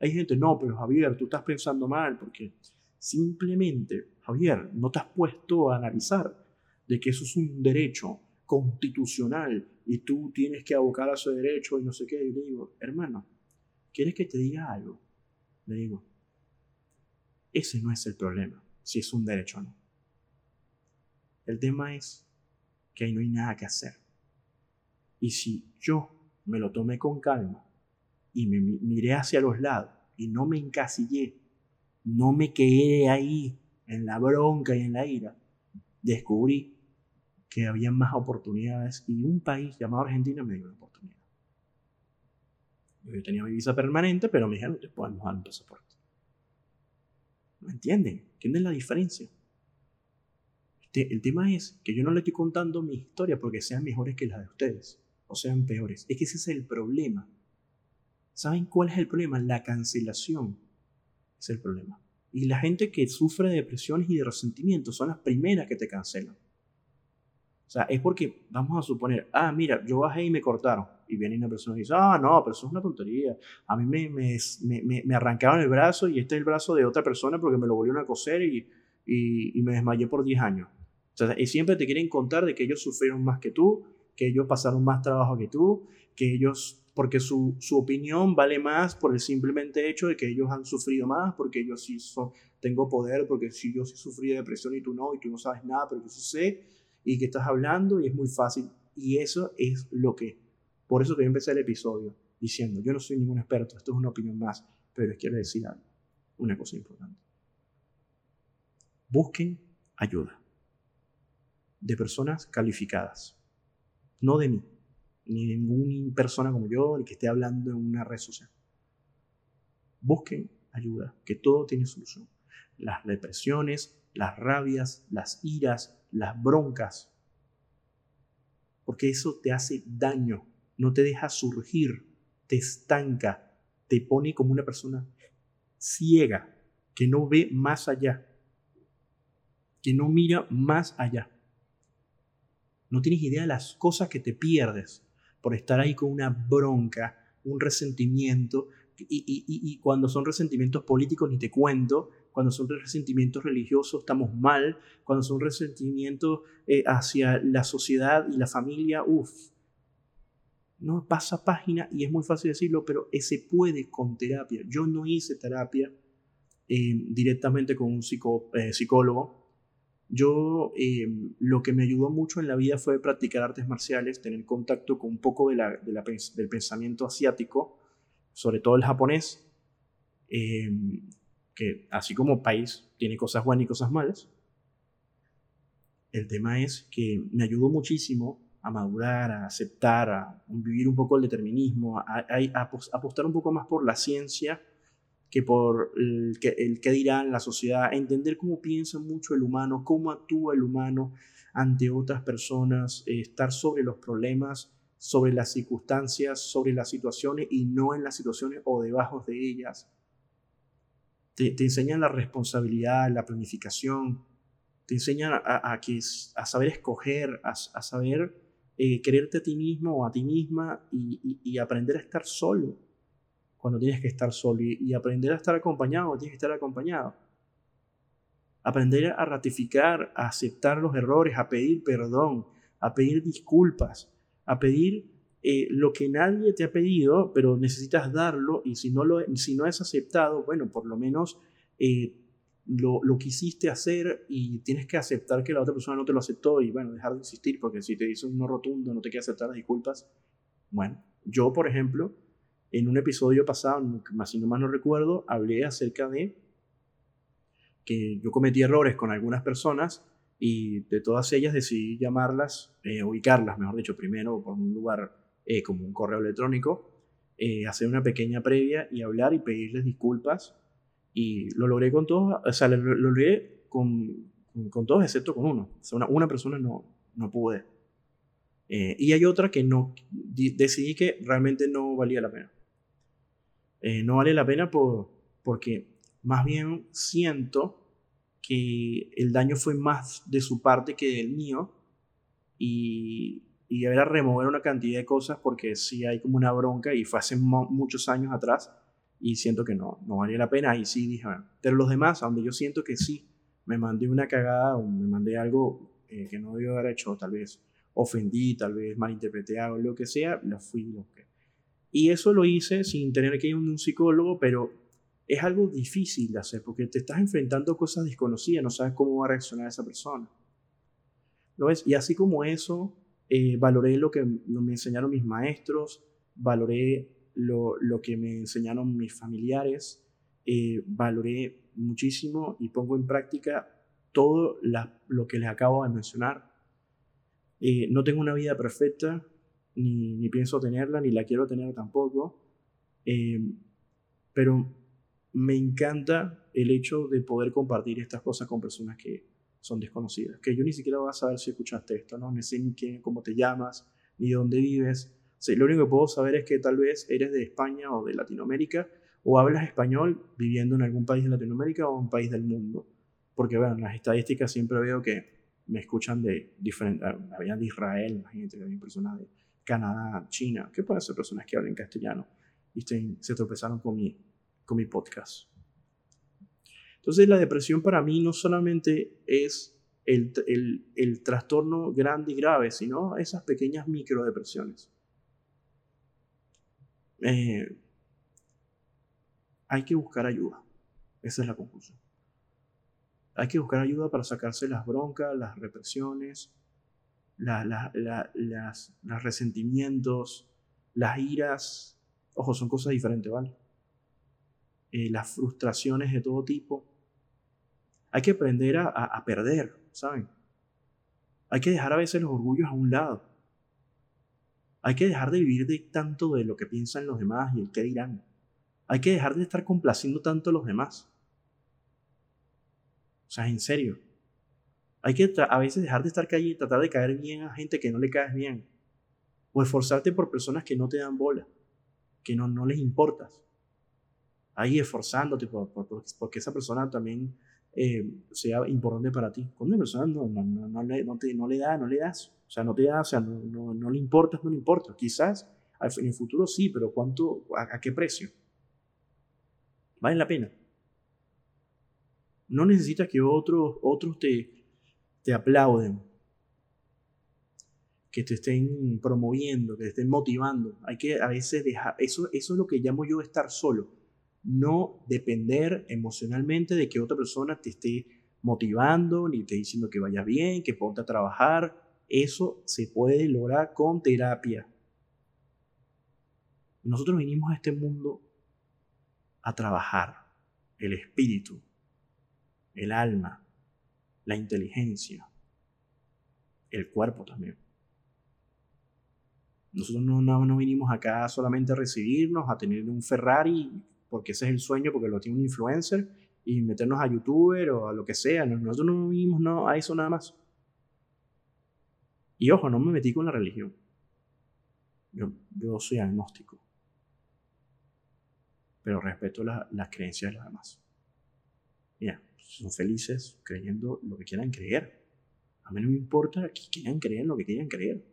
Hay gente, no, pero Javier, tú estás pensando mal porque simplemente, Javier, no te has puesto a analizar de que eso es un derecho constitucional y tú tienes que abocar a ese derecho y no sé qué. Y le digo, hermano, ¿quieres que te diga algo? Le digo, ese no es el problema, si es un derecho o no. El tema es que ahí no hay nada que hacer. Y si yo me lo tomé con calma y me miré hacia los lados y no me encasillé, no me quedé ahí en la bronca y en la ira, descubrí que había más oportunidades y un país llamado Argentina me dio la oportunidad. Yo tenía mi visa permanente, pero me dijeron, te podemos dar un pasaporte. ¿No entienden? ¿Entienden la diferencia? El tema es que yo no le estoy contando mi historia porque sean mejores que las de ustedes o sean peores. Es que ese es el problema. ¿Saben cuál es el problema? La cancelación es el problema. Y la gente que sufre de depresiones y de resentimiento son las primeras que te cancelan. O sea, es porque, vamos a suponer, ah, mira, yo bajé y me cortaron. Y viene una persona y dice, ah, no, pero eso es una tontería. A mí me, me, me, me arrancaron el brazo y este es el brazo de otra persona porque me lo volvieron a coser y, y, y me desmayé por 10 años. O sea, y siempre te quieren contar de que ellos sufrieron más que tú, que ellos pasaron más trabajo que tú, que ellos porque su, su, opinión vale más por el simplemente hecho de que ellos han sufrido más, porque yo sí son, tengo poder, porque si yo sí sufrí de depresión y tú no, y tú no sabes nada, pero yo sí sé, y que estás hablando y es muy fácil. Y eso es lo que, por eso que yo empecé el episodio diciendo, yo no soy ningún experto, esto es una opinión más, pero les quiero decir algo, una cosa importante. Busquen ayuda de personas calificadas, no de mí ni ninguna persona como yo, ni que esté hablando en una red social. Busquen ayuda, que todo tiene solución. Las depresiones, las rabias, las iras, las broncas. Porque eso te hace daño, no te deja surgir, te estanca, te pone como una persona ciega, que no ve más allá, que no mira más allá. No tienes idea de las cosas que te pierdes por estar ahí con una bronca, un resentimiento, y, cuando son resentimientos políticos ni te cuento, cuando son resentimientos religiosos estamos mal, cuando son resentimientos eh, hacia la sociedad y la familia, uff, no pasa página y es muy fácil decirlo, pero se puede con terapia. Yo no hice terapia eh, directamente con un eh, psicólogo, yo em, lo que me ayudó mucho en la vida fue practicar artes marciales, tener contacto con un poco de la, del pensamiento asiático, sobre todo el japonés, em, que así como país tiene cosas buenas y cosas malas. El tema es que me ayudó muchísimo a madurar, a aceptar, a vivir un poco el determinismo, a, a apostar un poco más por la ciencia que por el que, el que la sociedad, entender cómo piensa mucho el humano, cómo actúa el humano ante otras personas, eh, estar sobre los problemas, sobre las circunstancias, sobre las situaciones y no en las situaciones o debajo de ellas. Te, te enseñan la responsabilidad, la planificación, te enseñan a, a, que, a saber escoger, a, a saber eh, quererte a ti mismo o a ti misma y, y aprender a estar solo cuando tienes que estar solo y, aprender a estar acompañado tienes que estar acompañado. Aprender a ratificar, a aceptar los errores, a pedir perdón, a pedir disculpas, a pedir eh, lo que nadie te ha pedido, pero necesitas darlo y si no, lo, si no es aceptado, bueno, por lo menos eh, lo, lo, quisiste hacer y tienes que aceptar que la otra persona no te lo aceptó y bueno, dejar de insistir porque si te dice un no rotundo, no te quiere aceptar las disculpas. Bueno, yo por ejemplo, en un episodio pasado, si no más no recuerdo, hablé acerca de que yo cometí errores con algunas personas y de todas ellas decidí llamarlas, eh, ubicarlas, mejor dicho, primero por un lugar eh, como un correo electrónico, eh, hacer una pequeña previa y hablar y pedirles disculpas. Y lo logré con todos, o sea, lo, logré con, con, todos excepto con uno. O sea, una, una persona no, no pude. y hay otra que no, decidí que realmente no valía la pena. Eh, no vale la pena por, porque más bien siento que el daño fue más de su parte que del mío y, y era remover una cantidad de cosas porque sí hay como una bronca y fue hace muchos años atrás y siento que no, no valía la pena. Y sí dije, pero los demás, donde yo siento que sí, me mandé una cagada o me mandé algo eh, que no debió haber hecho, tal vez ofendí, tal vez malinterpreté algo, lo que sea, lo fui, y eso lo hice sin tener que ir a un psicólogo, pero es algo difícil de hacer porque te estás enfrentando a cosas desconocidas, no sabes cómo va a reaccionar esa persona. ¿Lo ves? Y así como eso, eh, valoré lo que me enseñaron mis maestros, valoré lo, que me enseñaron mis familiares, eh, valoré muchísimo y pongo en práctica todo lo que les acabo de mencionar. Eh, no tengo una vida perfecta, ni, pienso tenerla, ni la quiero tener tampoco. Eh, pero me encanta el hecho de poder compartir estas cosas con personas que son desconocidas, que yo ni siquiera voy a saber si escuchaste esto, no, ni sé ni quién, cómo te llamas, ni dónde vives. lo único que puedo saber es que tal vez eres de España o de Latinoamérica, o hablas español viviendo en algún país de Latinoamérica o un país del mundo. Porque, bueno, en las estadísticas siempre veo que me escuchan de diferentes, habían de Israel, imagínate, había personas de Canadá, China, que pueden ser personas que hablen castellano y se tropezaron con mi, con mi podcast. Entonces la depresión para mí no solamente es el, el, el trastorno grande y grave, sino esas pequeñas microdepresiones. eh, hay que buscar ayuda. Esa es la conclusión. Hay que buscar ayuda para sacarse las broncas, las represiones, las, los resentimientos, las iras. Ojo, son cosas diferentes, ¿vale? Eh, las frustraciones de todo tipo. Hay que aprender a, a perder, ¿saben? Hay que dejar a veces los orgullos a un lado. Hay que dejar de vivir de tanto de lo que piensan los demás y el qué dirán. Hay que dejar de estar complaciendo tanto a los demás. O sea, en serio. Hay que a veces dejar de estar calle y tratar de caer bien a gente que no le caes bien. O esforzarte por personas que no te dan bola, que no, no les importas. Ahí esforzándote por, porque esa persona también eh, sea importante para ti. Cuando una persona no, no, no, no, le, no, te, no le da, no le das. O sea, no te da, o sea, no, no, no le importa, no le importa. Quizás en el futuro sí, pero ¿cuánto, a, qué precio? ¿Vale la pena? No necesitas que otros, otros te, te aplauden, que te estén promoviendo, que te estén motivando. Hay que a veces dejar, eso, eso es lo que llamo yo estar solo no depender emocionalmente de que otra persona te esté motivando, ni te diciendo que vayas bien, que ponte a trabajar. Eso se puede lograr con terapia. Nosotros vinimos a este mundo a trabajar el espíritu, el alma, la inteligencia, el cuerpo también. Nosotros no, no, no vinimos acá solamente a recibirnos, a tener un Ferrari porque ese es el sueño, porque lo tiene un influencer, y meternos a youtuber o a lo que sea. Nosotros no vivimos no, a eso nada más. Y ojo, no me metí con la religión. Yo, yo soy agnóstico. Pero respeto las creencias de los demás. Mira, son felices creyendo lo que quieran creer. A mí no me importa que quieran creer lo que quieran creer.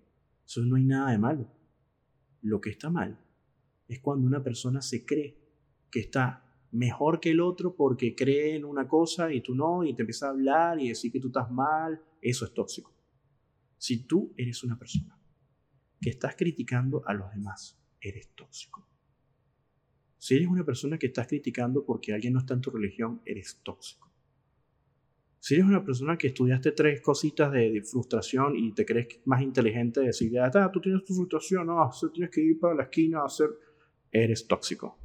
Eso no hay nada de malo. Lo que está mal es cuando una persona se cree que está mejor que el otro porque cree en una cosa y tú no, y te empieza a hablar y decir que tú estás mal, eso es tóxico. Si tú eres una persona que estás criticando a los demás, eres tóxico. Si eres una persona que estás criticando porque alguien no está en tu religión, eres tóxico. Si eres una persona que estudiaste tres cositas de, frustración y te crees más inteligente, de decir, ah, tú tienes tu frustración, no, tienes que ir para la esquina a hacer, eres tóxico.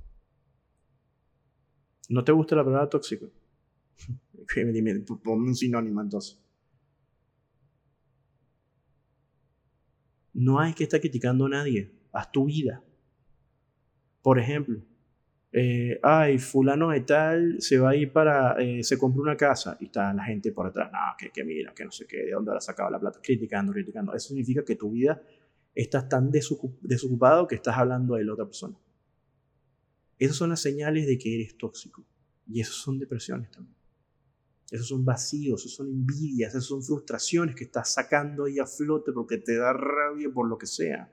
¿No te gusta la palabra tóxico? Dime, ponme un sinónimo entonces. No hay que estar criticando a nadie. Haz tu vida. Por ejemplo, eh, ay, fulano de tal se va a ir para, eh, se compró una casa y está la gente por atrás, no, que, mira, que no sé qué, de dónde habrá sacado la plata, criticando, criticando. Eso significa que tu vida estás tan desocupado que estás hablando de la otra persona. Esas son las señales de que eres tóxico. Y esas son depresiones también. Esos son vacíos, esos son envidias, esas son frustraciones que estás sacando ahí a flote porque te da rabia por lo que sea.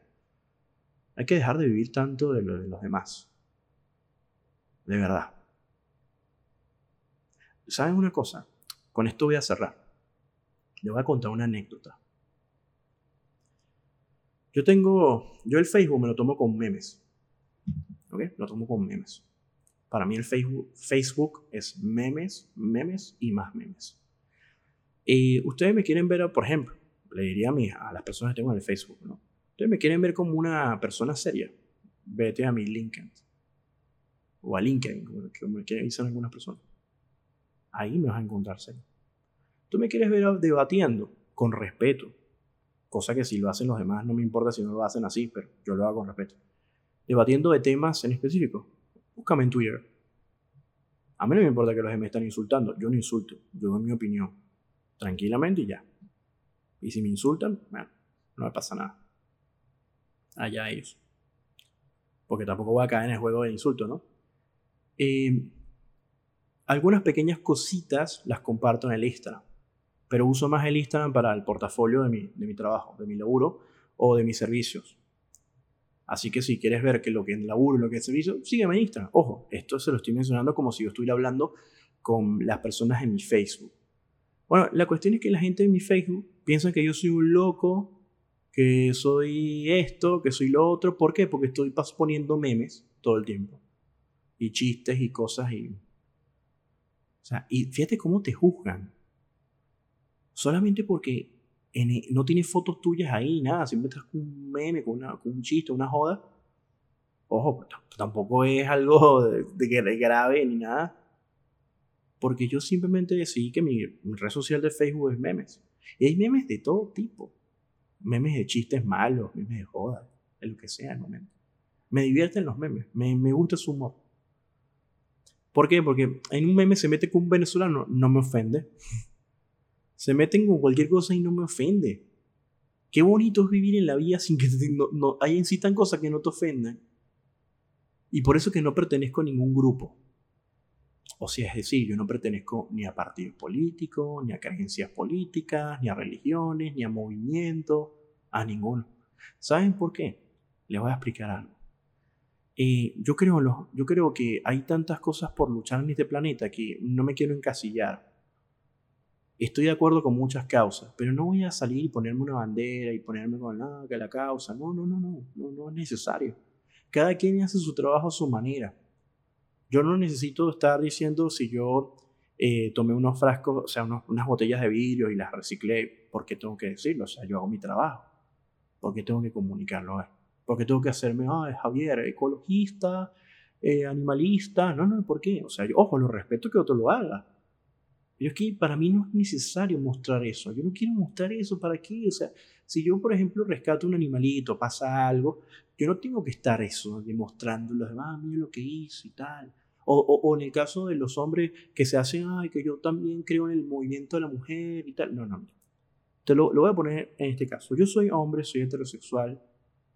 Hay que dejar de vivir tanto de los demás. De verdad. ¿Saben una cosa? Con esto voy a cerrar. Le voy a contar una anécdota. Yo tengo, yo el Facebook me lo tomo con memes. ¿Ok? Lo tomo con memes. Para mí el Facebook, Facebook es memes, memes y más memes. Y ustedes me quieren ver, por ejemplo, le diría a, a las personas que tengo en el Facebook, ¿no? Ustedes me quieren ver como una persona seria. Vete a mi LinkedIn. O a LinkedIn, como, me decir algunas personas. Ahí me vas a encontrar serio. Tú me quieres ver debatiendo con respeto. Cosa que si lo hacen los demás no me importa si no lo hacen así, pero yo lo hago con respeto debatiendo de temas en específico, búscame en Twitter. A mí no me importa que los me están insultando, yo no insulto, yo doy mi opinión, tranquilamente y ya. Y si me insultan, bueno, no me pasa nada. Allá ellos. Porque tampoco voy a caer en el juego de insulto, ¿no? Eh, algunas pequeñas cositas las comparto en el Instagram, pero uso más el Instagram para el portafolio de mi, trabajo, de mi laburo o de mis servicios. Así que si quieres ver lo que es laburo lo que es servicio, sígueme en Instagram. Ojo, esto se lo estoy mencionando como si yo estuviera hablando con las personas en mi Facebook. Bueno, la cuestión es que la gente en mi Facebook piensa que yo soy un loco que soy esto, que soy lo otro. ¿Por qué? Porque estoy poniendo memes todo el tiempo. Y chistes y cosas y... O sea, y fíjate cómo te juzgan. Solamente porque e, no tienes fotos tuyas ahí, nada. Siempre estás con un meme, con, una, con un chiste, una joda. Ojo, pues, tampoco es algo de, de grave ni nada. Porque yo simplemente decidí que mi, mi red social de Facebook es memes. Y hay memes de todo tipo memes de chistes malos, memes de joda, de lo que sea el momento. Me divierten los memes, me, me gusta su humor. ¿Por qué? Porque en un meme se mete con un venezolano, no me ofende. Se meten con cualquier cosa y no me ofende. Qué bonito es vivir en la vida sin que no, no hay en cosas que no te ofendan. Y por eso que no pertenezco a ningún grupo. O sea, es decir, yo no pertenezco ni a partidos políticos, ni a creencias políticas, ni a religiones, ni a movimientos, a ninguno. ¿Saben por qué? Les voy a explicar algo. Eh, yo, creo, yo creo que hay tantas cosas por luchar en este planeta que no me quiero encasillar. Estoy de acuerdo con muchas causas, pero no voy a salir y ponerme una bandera y ponerme con que la causa. No, no, no, no, no, no es necesario. Cada quien hace su trabajo a su manera. Yo no necesito estar diciendo si yo eh, tomé unos frascos, o sea, unas botellas de vidrio y las reciclé, ¿por qué tengo que decirlo? O sea, yo hago mi trabajo. ¿Por qué tengo que comunicarlo? ¿Por qué tengo que hacerme, ah, Javier, ecologista, eh, animalista? No, no, ¿por qué? O sea, yo, ojo, lo respeto que otro lo haga. Pero es que para mí no es necesario mostrar eso. Yo no quiero mostrar eso. ¿Para qué? O sea, si yo, por ejemplo, rescato un animalito, pasa algo, yo no tengo que estar eso, demostrando los demás, ah, mira lo que hice y tal. O, en el caso de los hombres que se hacen, ay, que yo también creo en el movimiento de la mujer y tal. No, no, no. Te lo, lo voy a poner en este caso. Yo soy hombre, soy heterosexual.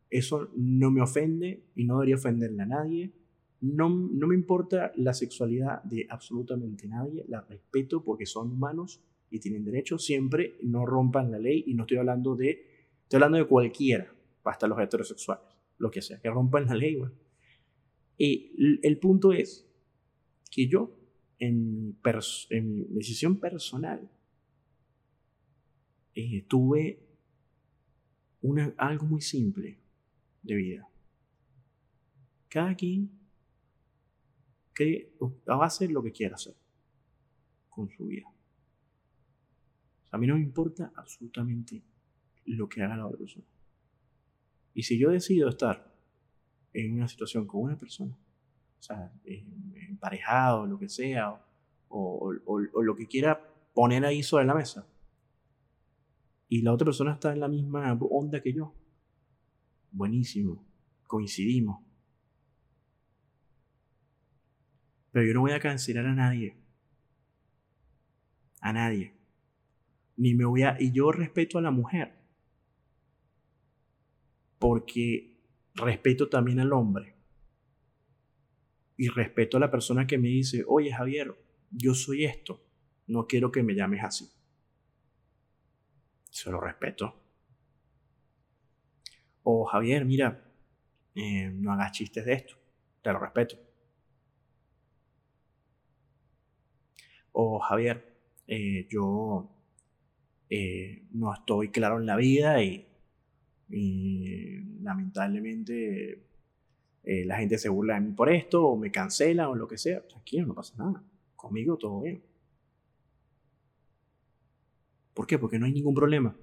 Eso no me ofende y no debería ofenderle a nadie. No, no me importa la sexualidad de absolutamente nadie. La respeto porque son humanos y tienen derecho. Siempre no rompan la ley y no estoy hablando de, estoy hablando de cualquiera, hasta los heterosexuales, lo que sea, que rompan la ley. Bueno. Y el punto es, que yo, en, mi decisión personal, eh, tuve una, algo muy simple de vida. Cada quien va a hacer lo que quiera hacer con su vida. A mí no me importa absolutamente lo que haga la otra persona. Y si yo decido estar en una situación con una persona, o sea, emparejado, lo que sea, o, lo que quiera poner ahí sobre la mesa. Y la otra persona está en la misma onda que yo. Buenísimo, coincidimos. Pero yo no voy a cancelar a nadie. A nadie. Ni me voy a. Y yo respeto a la mujer. Porque respeto también al hombre y respeto a la persona que me dice, oye Javier, yo soy esto, no quiero que me llames así. Se lo respeto. O Javier, mira, eh, no hagas chistes de esto, te lo respeto. O Javier, eh, yo eh, no estoy claro en la vida y, y lamentablemente eh, la gente se burla de mí por esto, o me cancela, o lo que sea. Tranquilo, no pasa nada. Conmigo todo bien. ¿Por qué? Porque no hay ningún problema.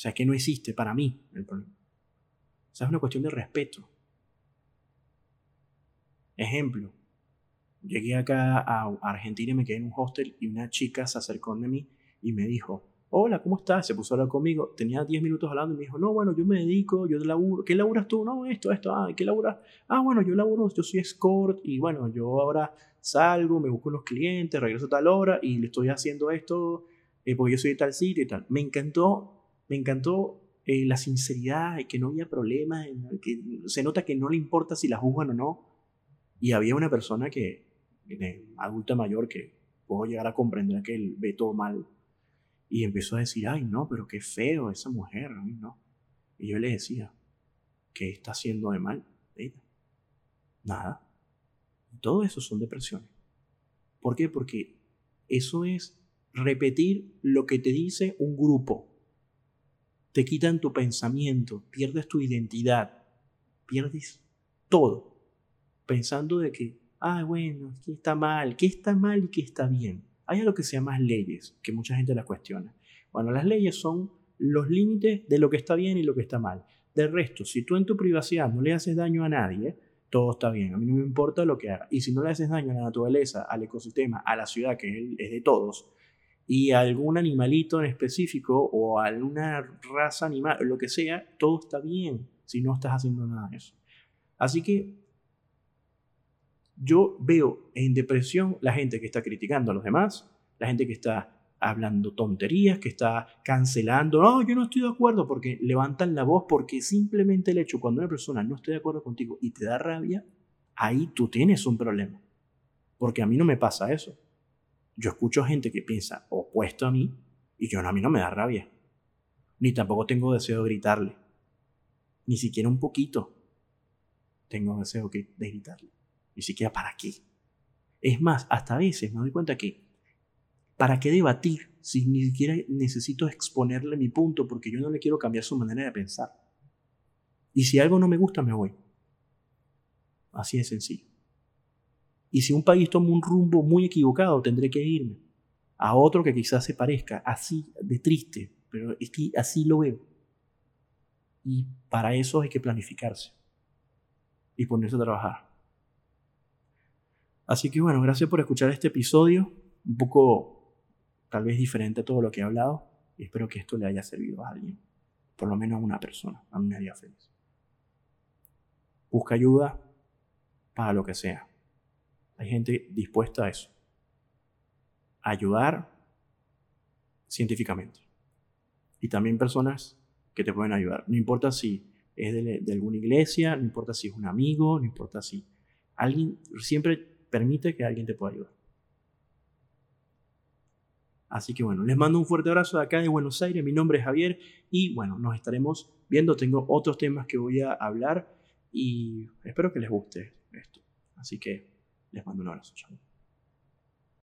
O sea, que no existe para mí el problema. O sea, es una cuestión de respeto. Ejemplo, llegué acá a Argentina y me quedé en un hostel y una chica se acercó de mí y me dijo, hola, ¿cómo estás? Se puso a hablar conmigo, tenía 10 minutos hablando y me dijo, no, bueno, yo me dedico, yo laburo, ¿qué laburas tú? No, esto, esto, ah, ¿qué laburas? Ah, bueno, yo laburo, yo soy escort y bueno, yo ahora salgo, me busco unos clientes, regreso a tal hora y le estoy haciendo esto eh, porque yo soy de tal sitio y tal. Me encantó, me encantó eh, la sinceridad y que no había problema, que se nota que no le importa si la juzgan o no. Y había una persona que, adulta mayor, que puedo llegar a comprender que él ve todo mal y empezó a decir, ay, no, pero qué feo esa mujer, ay, no. Y yo le decía, ¿qué está haciendo de mal ella? Nada. Todo eso son depresiones. ¿Por qué? Porque eso es repetir lo que te dice un grupo. Te quitan tu pensamiento, pierdes tu identidad, pierdes todo, pensando de que, ah, bueno, ¿qué está mal? ¿Qué está mal y qué está bien? Hay algo que se llama leyes, que mucha gente las cuestiona. Bueno, las leyes son los límites de lo que está bien y lo que está mal. Del resto, si tú en tu privacidad no le haces daño a nadie, todo está bien. A mí no me importa lo que haga. Y si no le haces daño a la naturaleza, al ecosistema, a la ciudad, que es de todos, y algún animalito en específico o alguna raza animal, lo que sea, todo está bien si no estás haciendo nada de eso. Así que yo veo en depresión la gente que está criticando a los demás, la gente que está hablando tonterías, que está cancelando, no, yo no estoy de acuerdo, porque levantan la voz porque simplemente el hecho cuando una persona no está de acuerdo contigo y te da rabia, ahí tú tienes un problema. Porque a mí no me pasa eso. Yo escucho gente que piensa opuesto a mí y yo a mí no me da rabia. Ni tampoco tengo deseo de gritarle. Ni siquiera un poquito tengo deseo de gritarle. Ni siquiera para qué. Es más, hasta a veces me doy cuenta que ¿Para qué debatir si ni siquiera necesito exponerle mi punto porque yo no le quiero cambiar su manera de pensar? Y si algo no me gusta, me voy. Así de sencillo. Y si un país toma un rumbo muy equivocado, tendré que irme a otro que quizás se parezca así de triste, pero es que así lo veo. Y para eso hay que planificarse y ponerse a trabajar. Así que bueno, gracias por escuchar este episodio, un poco tal vez diferente a todo lo que he hablado espero que esto le haya servido a alguien, por lo menos a una persona, a mí me haría feliz. Busca ayuda para lo que sea. Hay gente dispuesta a eso. ayudar científicamente. Y también personas que te pueden ayudar. No importa si es de, alguna iglesia, no importa si es un amigo, no importa si alguien siempre permite que alguien te pueda ayudar. Así que bueno, les mando un fuerte abrazo de acá de Buenos Aires. Mi nombre es Javier y bueno, nos estaremos viendo. Tengo otros temas que voy a hablar y espero que les guste esto. Así que les mando un abrazo. Chao.